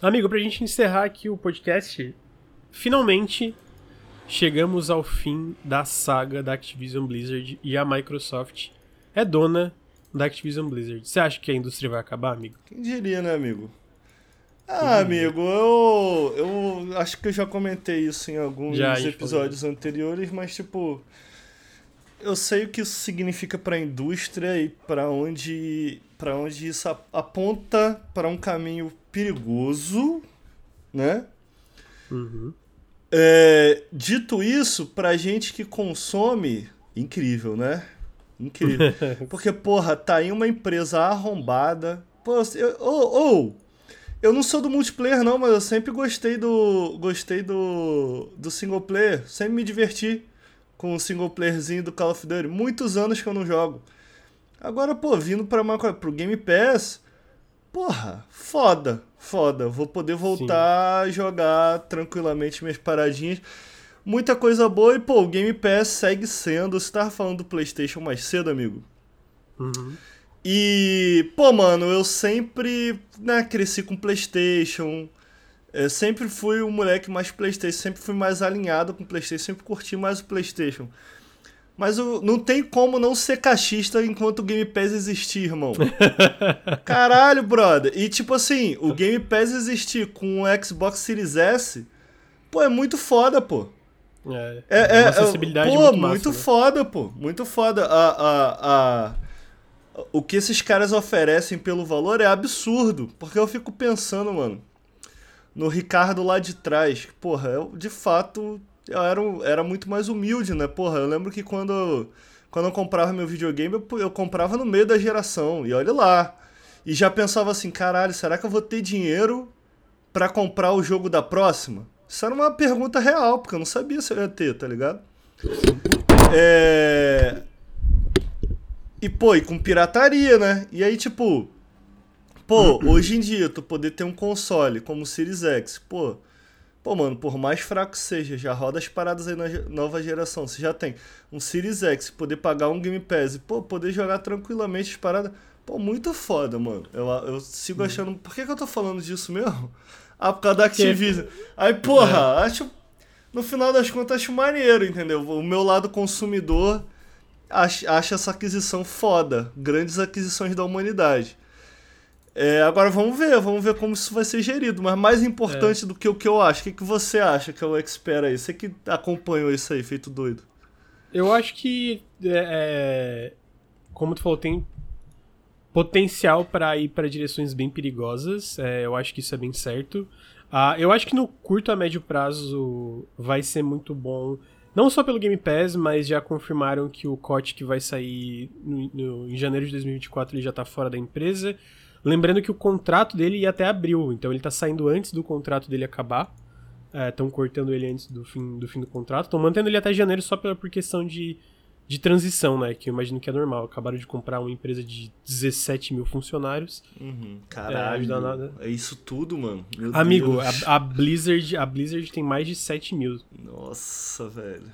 S1: amigo, pra gente encerrar aqui o podcast, finalmente chegamos ao fim da saga da Activision Blizzard e a Microsoft é dona da Activision Blizzard. Você acha que a indústria vai acabar, amigo?
S2: Quem diria, né, amigo? Ah, amigo, eu, eu acho que eu já comentei isso em alguns
S1: Já,
S2: episódios anteriores, mas tipo, eu sei o que isso significa para a indústria e para onde para onde isso ap- aponta para um caminho perigoso, né?
S1: Uhum.
S2: É, dito isso, pra gente que consome, incrível, né? Incrível. Porque, porra, tá aí uma empresa arrombada. Pô, oh, oh, eu não sou do multiplayer, não, mas eu sempre gostei do. Gostei do. do single player. Sempre me diverti com o single playerzinho do Call of Duty. Muitos anos que eu não jogo. Agora, pô, vindo pra uma, pro Game Pass, porra, foda, foda. Vou poder voltar Sim. a jogar tranquilamente minhas paradinhas. Muita coisa boa e, pô, o Game Pass segue sendo. Você tava falando do PlayStation mais cedo, amigo?
S1: Uhum.
S2: E, pô, mano, eu sempre, né, cresci com PlayStation. Eu sempre fui o moleque mais PlayStation, sempre fui mais alinhado com PlayStation, sempre curti mais o PlayStation. Mas o, não tem como não ser cachista enquanto o Game Pass existir, irmão. Caralho, brother. E tipo assim, o Game Pass existir com o Xbox Series S, pô, é muito foda, pô.
S1: É, é, é, uma acessibilidade
S2: pô,
S1: muito,
S2: massa, muito
S1: né?
S2: foda, pô. Muito foda. A, a, a, o que esses caras oferecem pelo valor é absurdo. Porque eu fico pensando, mano, no Ricardo lá de trás. Porra, eu, de fato, eu era, era muito mais humilde, né? Porra, eu lembro que quando, quando eu comprava meu videogame, eu, eu comprava no meio da geração. E olha lá. E já pensava assim, caralho, será que eu vou ter dinheiro para comprar o jogo da próxima? Isso era uma pergunta real, porque eu não sabia se eu ia ter, tá ligado? É... E, pô, e com pirataria, né? E aí, tipo, pô, hoje em dia, tu poder ter um console como o Series X, pô, Pô, mano, por mais fraco que seja, já roda as paradas aí na nova geração. Você já tem um Series X, poder pagar um Game Pass e, pô, poder jogar tranquilamente as paradas. Pô, muito foda, mano. Eu, eu sigo achando. Por que, que eu tô falando disso mesmo? Ah, por causa da Activision. Aí, porra, é. acho. No final das contas, acho maneiro, entendeu? O meu lado consumidor acha, essa aquisição foda. Grandes aquisições da humanidade. É, agora vamos ver, vamos ver como isso vai ser gerido. Mas mais importante é. do que o que eu acho, o que, que você acha que é o expert aí? Você que acompanhou isso aí, feito doido.
S1: Eu acho que, é, é como tu falou, tem potencial para ir para direções bem perigosas. É, eu acho que isso é bem certo. Uh, eu acho que no curto a médio prazo vai ser muito bom. Não só pelo Game Pass, mas já confirmaram que o COT que vai sair no, no, em janeiro de 2024 ele já tá fora da empresa. Lembrando que o contrato dele ia até abril, então ele tá saindo antes do contrato dele acabar. Estão é, cortando ele antes do fim do, fim do contrato. Estão mantendo ele até janeiro só por, por questão de, de transição, né? Que eu imagino que é normal. Acabaram de comprar uma empresa de 17 mil funcionários.
S2: Uhum. Caralho. É, nada. é isso tudo, mano. Meu
S1: Amigo, a, a, Blizzard, a Blizzard tem mais de 7 mil.
S2: Nossa, velho.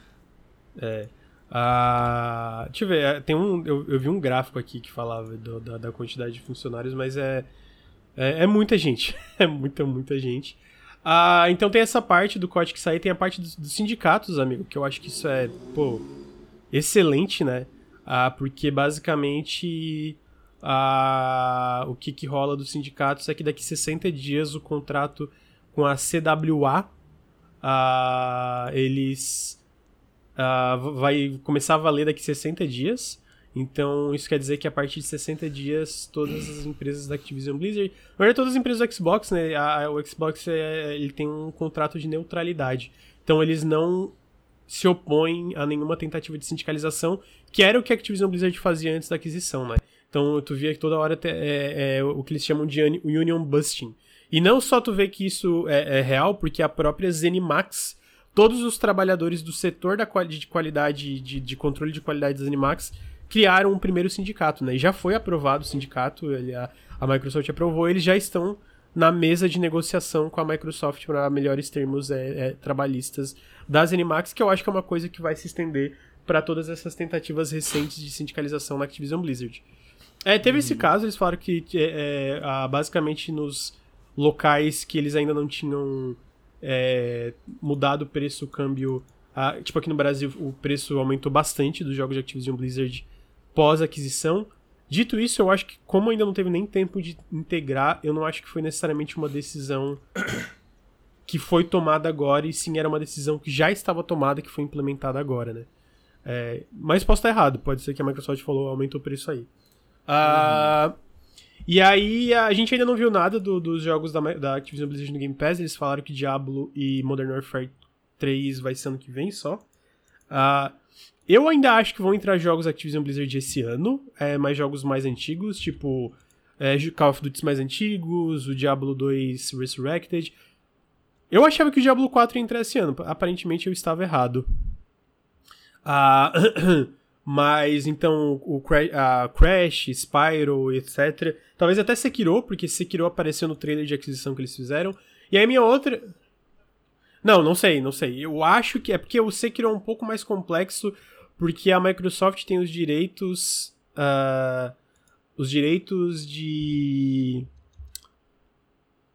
S1: É. Ah, deixa eu ver, é, tem um, eu, eu vi um gráfico aqui que falava do, da, da, quantidade de funcionários, mas é, é, é muita gente. é muita, muita gente. Ah, então tem essa parte do código que sai, tem a parte dos, dos, sindicatos, amigo, que eu acho que isso é, pô, excelente, né? Ah, porque basicamente ah, o que, que rola dos sindicatos é que daqui 60 dias o contrato com a CWA ah, eles uh, vai começar a valer daqui 60 dias. Então, isso quer dizer que a partir de 60 dias, todas as empresas da Activision Blizzard, na verdade, todas as empresas do Xbox, né? A, o Xbox é, ele tem um contrato de neutralidade. Então, eles não se opõem a nenhuma tentativa de sindicalização, que era o que a Activision Blizzard fazia antes da aquisição, né? Então, tu via que toda hora é, é o que eles chamam de union busting. E não só tu vê que isso é, é real, porque a própria ZeniMax todos os trabalhadores do setor da quali de qualidade, de, de, controle de qualidade das Animax, criaram um primeiro sindicato, né? E já foi aprovado o sindicato, ele, a, a Microsoft aprovou, eles já estão na mesa de negociação com a Microsoft para melhores termos é, é, trabalhistas das Animax, que eu acho que é uma coisa que vai se estender para todas essas tentativas recentes de sindicalização na Activision Blizzard. É, teve uhum. esse caso, eles falaram que é, é basicamente nos locais que eles ainda não tinham é, mudado o preço, o câmbio. A, tipo, aqui no Brasil o preço aumentou bastante dos jogos de Activision Blizzard pós-aquisição. Dito isso, eu acho que, como ainda não teve nem tempo de integrar, eu não acho que foi necessariamente uma decisão que foi tomada agora, e sim era uma decisão que já estava tomada, que foi implementada agora, né? É, mas posso estar errado, pode ser que a Microsoft falou, aumentou o preço aí. Ah, E aí a gente ainda não viu nada do, dos jogos da, da Activision Blizzard no Game Pass. Eles falaram que Diablo e Modern Warfare 3 vai ser ano que vem só. Uh, eu ainda acho que vão entrar jogos Activision Blizzard esse ano, é, mais jogos mais antigos, tipo é, Call of Duty mais antigos, o Diablo 2 Resurrected. Eu achava que o Diablo 4 ia entrar esse ano, aparentemente eu estava errado. Ah. Mas então o a Crash, Spyro, etc. Talvez até Sekiro, porque Sekiro apareceu no trailer de aquisição que eles fizeram. E aí minha outra. Não, não sei, não sei. Eu acho que é porque o Sekiro é um pouco mais complexo, porque a Microsoft tem os direitos. Uh, os direitos de.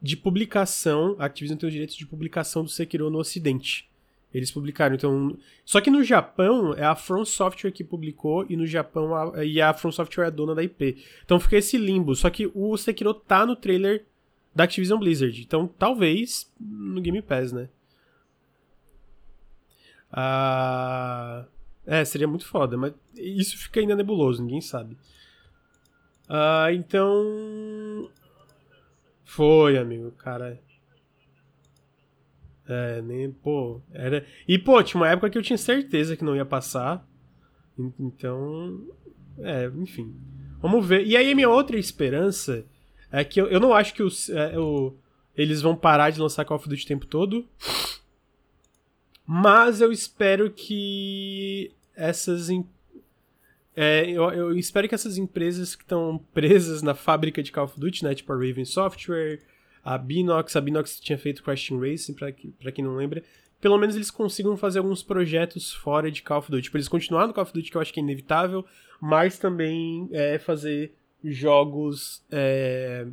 S1: De publicação. A Activision tem os direitos de publicação do Sekiro no Ocidente. Eles publicaram, então. Só que no Japão é a From Software que publicou e no Japão a, e a From Software é a dona da IP. Então fica esse limbo. Só que o Sekiro tá no trailer da Activision Blizzard. Então talvez no Game Pass, né? Ah, é, seria muito foda, mas isso fica ainda nebuloso, ninguém sabe. Ah, então. Foi, amigo, cara. É, nem, pô, era... E, pô, tinha uma época que eu tinha certeza que não ia passar, então, é, enfim, vamos ver. E aí minha outra esperança é que eu, eu não acho que os, é, o, eles vão parar de lançar Call of Duty o tempo todo, mas eu espero que essas... É, eu, eu espero que essas empresas que estão presas na fábrica de Call of Duty, né, tipo a Raven Software a Binox, a Binox tinha feito Question Racing, pra, pra quem não lembra, pelo menos eles consigam fazer alguns projetos fora de Call of Duty. Tipo, eles continuar no Call of Duty, que eu acho que é inevitável, mas também é, fazer jogos é,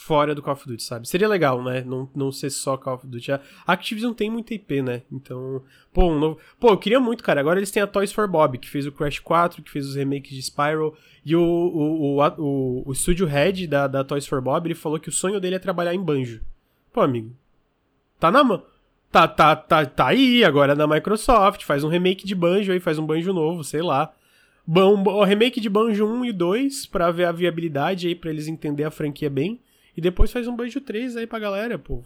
S1: fora do Call of Duty, sabe? Seria legal, né? Não, não ser só Call of Duty. A Activision tem muita IP, né? Então, pô, um novo... Pô, eu queria muito, cara. Agora eles têm a Toys for Bob, que fez o Crash 4, que fez os remakes de Spyro. E o, o, o, o, o estúdio head da, da Toys for Bob, ele falou que o sonho dele é trabalhar em banjo. Pô, amigo. Tá na mão. Tá, tá, tá, tá aí, agora é na Microsoft. Faz um remake de banjo aí, faz um banjo novo, sei lá. Bom, remake de Banjo 1 e 2 para ver a viabilidade aí, para eles entender a franquia bem. E depois faz um Banjo 3 aí pra galera, pô.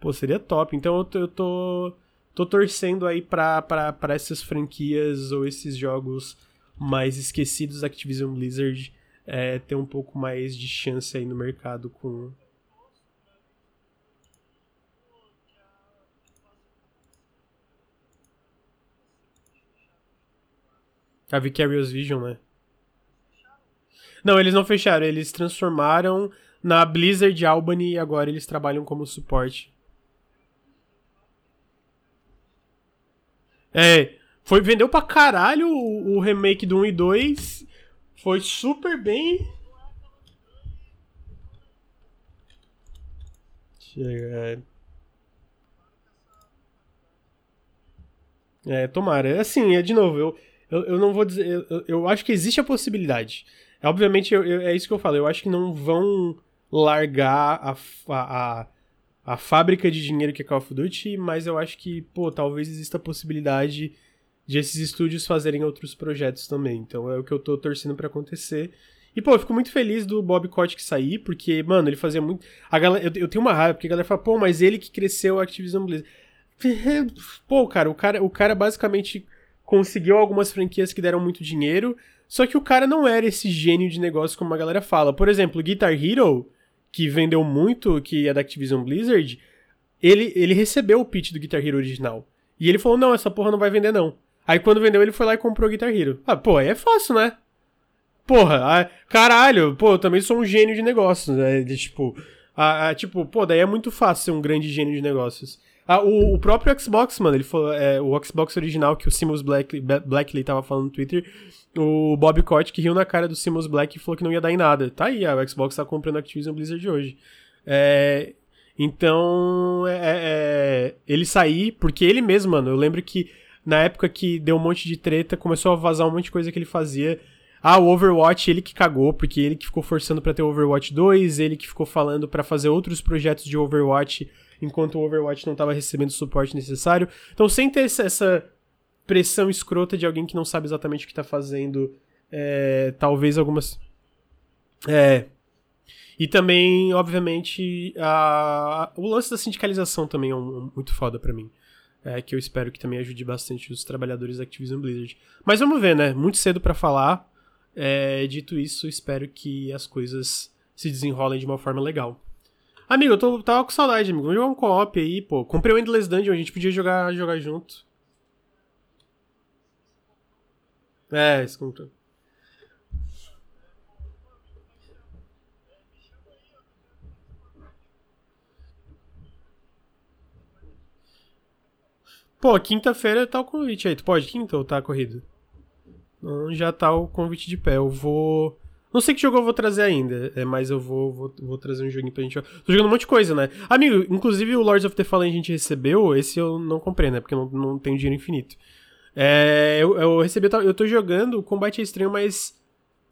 S1: Pô, seria top. Então eu tô, eu tô, tô torcendo aí pra, pra, pra essas franquias ou esses jogos mais esquecidos da Activision Blizzard é, ter um pouco mais de chance aí no mercado com. A Vicarious Vision, né? Não, eles não fecharam, eles transformaram na Blizzard Albany e agora eles trabalham como suporte. É, foi vendeu pra caralho o, o remake do 1 e 2. Foi super bem. Chega. É, é tomara. É assim, é de novo, eu, eu, eu não vou dizer. Eu, eu acho que existe a possibilidade. Obviamente, eu, eu, é isso que eu falo. Eu acho que não vão largar a, a, a, fábrica de dinheiro que é Call of Duty, mas eu acho que, pô, talvez exista a possibilidade de esses estúdios fazerem outros projetos também. Então é o que eu tô torcendo para acontecer. E, pô, eu fico muito feliz do Bob Kotick sair, porque, mano, ele fazia muito. A galera, eu, eu tenho uma raiva, porque a galera fala, pô, mas ele que cresceu a Activision Blizzard. Pô, cara, o cara, o cara basicamente conseguiu algumas franquias que deram muito dinheiro, só que o cara não era esse gênio de negócio como a galera fala. Por exemplo, Guitar Hero, que vendeu muito, que é da Activision Blizzard, ele, ele recebeu o pitch do Guitar Hero original. E ele falou: não, essa porra não vai vender, não. Aí quando vendeu, ele foi lá e comprou o Guitar Hero. Ah, pô, aí é fácil, né? Porra, ah, caralho, pô, eu também sou um gênio de negócios, né? De, tipo, ah, ah, tipo, pô, daí é muito fácil ser um grande gênio de negócios. Ah, o, o próprio Xbox, mano, ele falou, é, o Xbox original que o Simus Black, Blackley tava falando no Twitter, o Bob Cott que riu na cara do Simus Black e falou que não ia dar em nada. Tá aí, a Xbox tá comprando a Activision Blizzard hoje. É, então, é, é, é, ele sair, porque ele mesmo, mano, eu lembro que na época que deu um monte de treta, começou a vazar um monte de coisa que ele fazia. Ah, o Overwatch, ele que cagou, porque ele que ficou forçando para ter Overwatch 2, ele que ficou falando para fazer outros projetos de Overwatch enquanto o Overwatch não estava recebendo o suporte necessário. Então, sem ter essa pressão escrota de alguém que não sabe exatamente o que está fazendo, é, talvez algumas. É, E também, obviamente, a, o lance da sindicalização também é um, um, muito foda para mim. É, que eu espero que também ajude bastante os trabalhadores da Activision Blizzard. Mas vamos ver, né? Muito cedo para falar. É, dito isso, espero que as coisas se desenrolem de uma forma legal. Amigo, eu tô, tava com saudade, amigo. Vamos jogar um co-op aí, pô. Comprei o Endless Dungeon, a gente podia jogar, jogar junto. É, isso. Pô, quinta-feira tá o convite aí. Tu pode quinta ou tá corrido? Então já tá o convite de pé. Eu vou. Não sei que jogo eu vou trazer ainda, é, mas eu vou, vou, vou trazer um joguinho pra gente jogar. Tô jogando um monte de coisa, né? Amigo, inclusive o Lords of the Fallen a gente recebeu, esse eu não comprei, né? Porque eu não, não tenho dinheiro infinito. É, eu, eu recebi, eu tô jogando, o combate é estranho, mas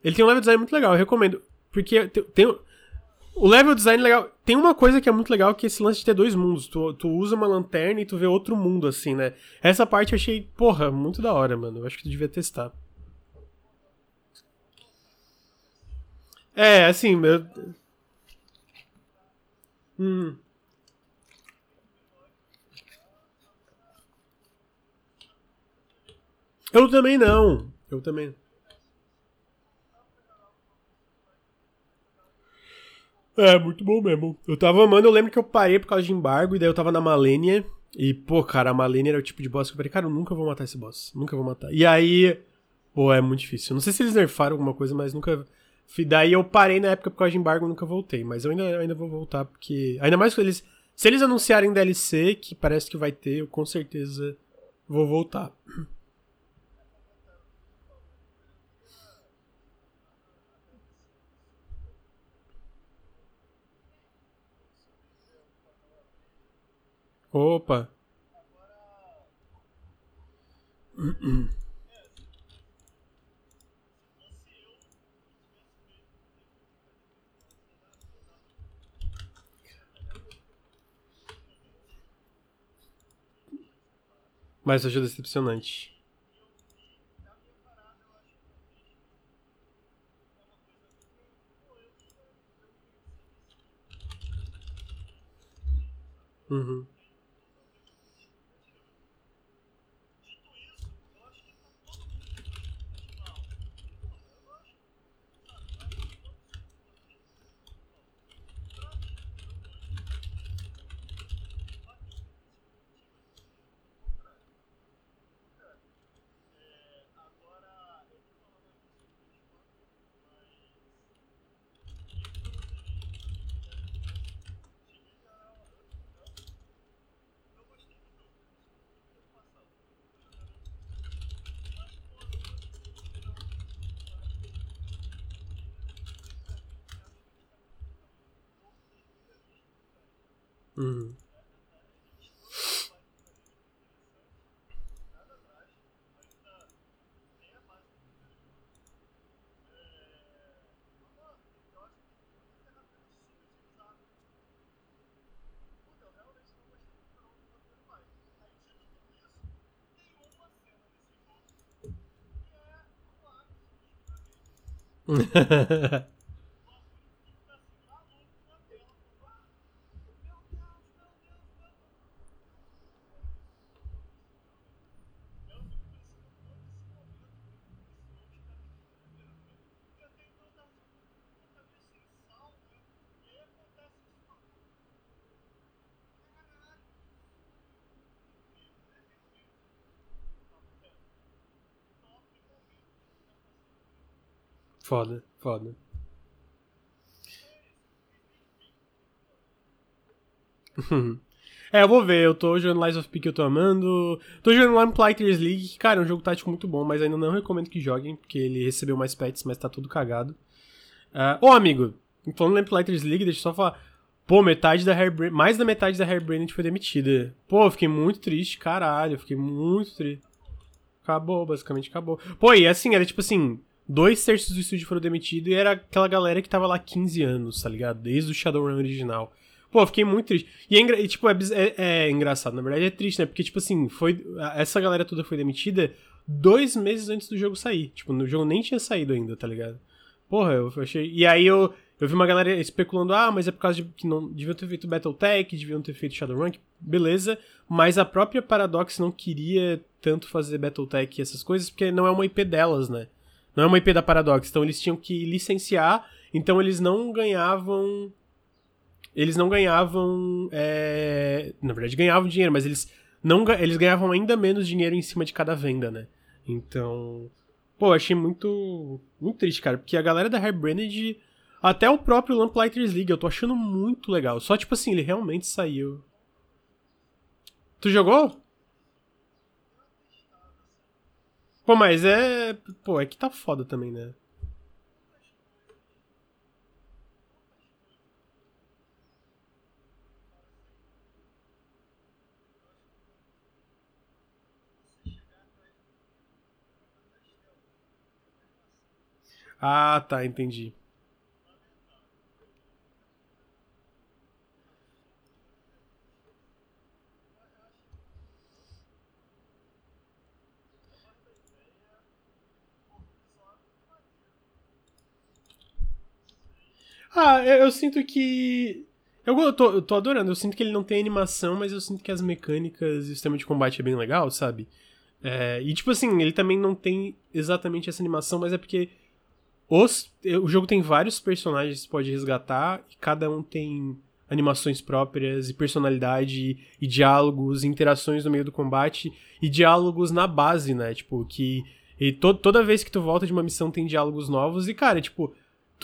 S1: ele tem um level design muito legal, eu recomendo. Porque tem, tem o level design legal. Tem uma coisa que é muito legal, que é esse lance de ter dois mundos. Tu, tu usa uma lanterna e tu vê outro mundo, assim, né? Essa parte eu achei, porra, muito da hora, mano. Eu acho que tu devia testar. É, assim, meu. Hum. Eu também não. Eu também. É, muito bom mesmo. Eu tava amando, eu lembro que eu parei por causa de embargo, e daí eu tava na Malenia. E, pô, cara, a Malenia era o tipo de boss que eu falei, cara, eu nunca vou matar esse boss. Nunca vou matar. E aí, pô, é muito difícil. Não sei se eles nerfaram alguma coisa, mas nunca. Daí eu parei na época por causa de embargo nunca voltei. Mas eu ainda, ainda vou voltar, porque. Ainda mais que eles. Se eles anunciarem DLC, que parece que vai ter, eu com certeza vou voltar. Opa! Mas acho decepcionante. Uhum. Uhum. Foda, foda. é, eu vou ver. Eu tô jogando Lies of P que eu tô amando. Tô jogando Lamplighters League, que, cara, é um jogo tático muito bom, mas ainda não recomendo que joguem, porque ele recebeu mais pets, mas tá tudo cagado. Uh, ô, amigo, falando Lamplighters League, deixa eu só falar. Pô, metade da Hairbrain, mais da metade da Hairbrain foi demitida. Pô, fiquei muito triste, caralho. Fiquei muito triste. Acabou, basicamente acabou. Pô, e assim, era tipo assim dois terços do estúdio foram demitidos e era aquela galera que tava lá 15 anos, tá ligado? Desde o Shadowrun original. Pô, fiquei muito triste. E, é, e tipo, é, é, é, engraçado, na verdade é triste, né? Porque, tipo assim, foi, essa galera toda foi demitida dois meses antes do jogo sair. Tipo, o jogo nem tinha saído ainda, tá ligado? Porra, eu achei. E aí eu. Eu vi uma galera especulando, ah, mas é por causa de que não deviam ter feito Battletech, deviam ter feito Shadowrun, beleza, mas a própria Paradox não queria tanto fazer Battletech e essas coisas, porque não é uma IP delas, né? Não é uma IP da Paradox, então eles tinham que licenciar, então eles não ganhavam. Eles não ganhavam. É... Na verdade, ganhavam dinheiro, mas eles não eles ganhavam ainda menos dinheiro em cima de cada venda, né? Então. Pô, achei muito. Muito triste, cara, porque a galera da Hairbranded. Até o próprio Lamplighters League, eu tô achando muito legal. Só, tipo assim, ele realmente saiu. Tu jogou? Pô, mas é. Pô, é que tá foda também, né? Ah, tá, entendi. Ah, eu, eu sinto que. Eu, tô, eu tô adorando, eu sinto que ele não tem animação, mas eu sinto que as mecânicas e o sistema de combate é bem legal, sabe? É, e tipo assim, ele também não tem exatamente essa animação, mas é porque os, o jogo tem vários personagens que você pode resgatar e cada um tem animações próprias e personalidade e diálogos, interações no meio do combate e diálogos na base, né? Tipo, que e to, toda vez que tu volta de uma missão tem diálogos novos e cara, tipo,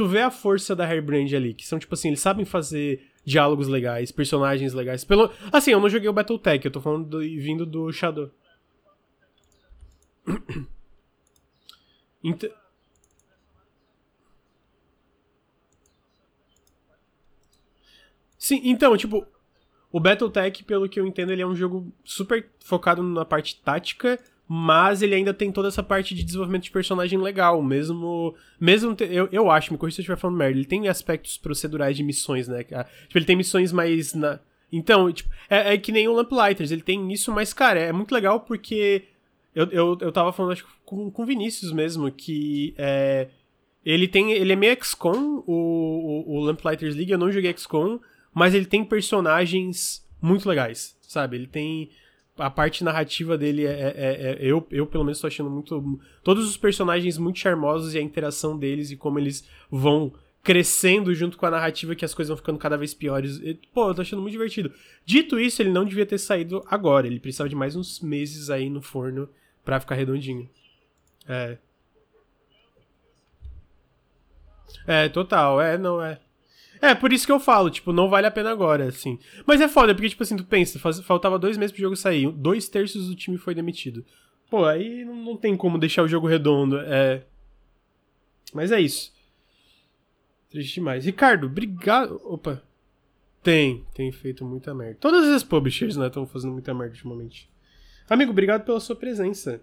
S1: tu vê a força da Hairbrand ali, que são, tipo assim, eles sabem fazer diálogos legais, personagens legais. Pelo, assim, eu não joguei o Battletech, eu tô falando do, vindo do Shadow. Então... Sim, então, tipo, o Battletech, pelo que eu entendo, ele é um jogo super focado na parte tática, mas ele ainda tem toda essa parte de desenvolvimento de personagem legal, mesmo. mesmo te, eu, eu acho, me corrija se eu estiver falando merda, ele tem aspectos procedurais de missões, né? Tipo, ele tem missões mais. Na, então, tipo, é, é que nem o Lamplighters, ele tem isso, mas, cara, é muito legal porque. Eu, eu, eu tava falando, acho com, com Vinícius mesmo, que. É, ele tem. Ele é meio XCOM, o, o, o Lamplighters League, eu não joguei XCOM, mas ele tem personagens muito legais, sabe? Ele tem a parte narrativa dele é, é, é, é, eu, eu pelo menos tô achando muito todos os personagens muito charmosos e a interação deles e como eles vão crescendo junto com a narrativa que as coisas vão ficando cada vez piores. E, pô, eu tô achando muito divertido. Dito isso, ele não devia ter saído agora, ele precisava de mais uns meses aí no forno para ficar redondinho. É. É, total, é, não é. É, por isso que eu falo, tipo, não vale a pena agora, assim. Mas é foda, porque, tipo assim, tu pensa, faltava dois meses pro jogo sair, dois terços do time foi demitido. Pô, aí não, não tem como deixar o jogo redondo, é. Mas é isso. Triste demais. Ricardo, obrigado. Opa. Tem, tem feito muita merda. Todas as publishers, né, estão fazendo muita merda ultimamente. Amigo, obrigado pela sua presença.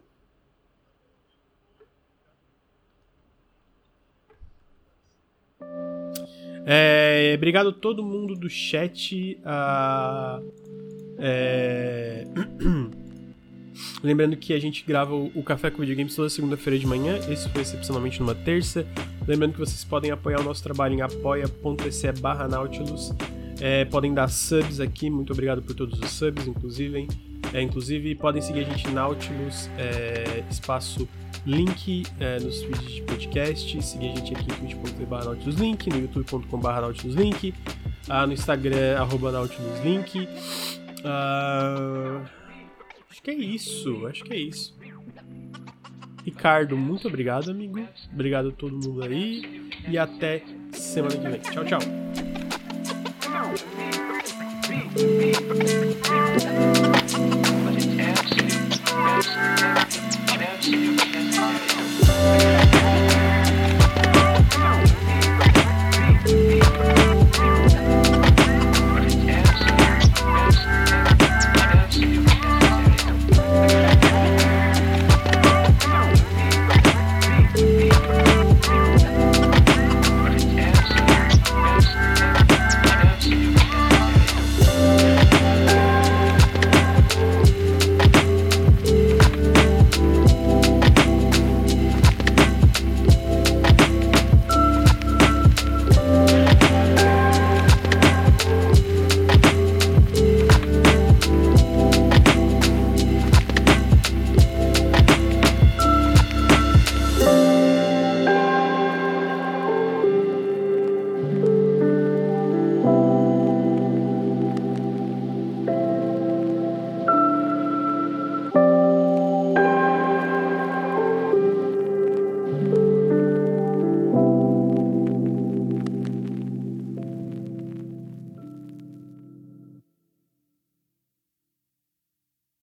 S1: É, obrigado a todo mundo do chat. A, é... Lembrando que a gente grava o, Café com Videogames toda segunda-feira de manhã. Esse foi excepcionalmente numa terça. Lembrando que vocês podem apoiar o nosso trabalho em apoia.se barra Nautilus. É, podem dar subs aqui. Muito obrigado por todos os subs, inclusive. É, inclusive, podem seguir a gente Nautilus, é, espaço link é, nos feeds de podcast, seguir a gente aqui no twitch.tv link, no youtube.com/nautilusLink, ah, no instagram arroba nautiluslink. Ah, acho que é isso, acho que é isso. Ricardo, muito obrigado, amigo. Obrigado a todo mundo aí. E até semana que vem. Tchau, tchau. Thank you.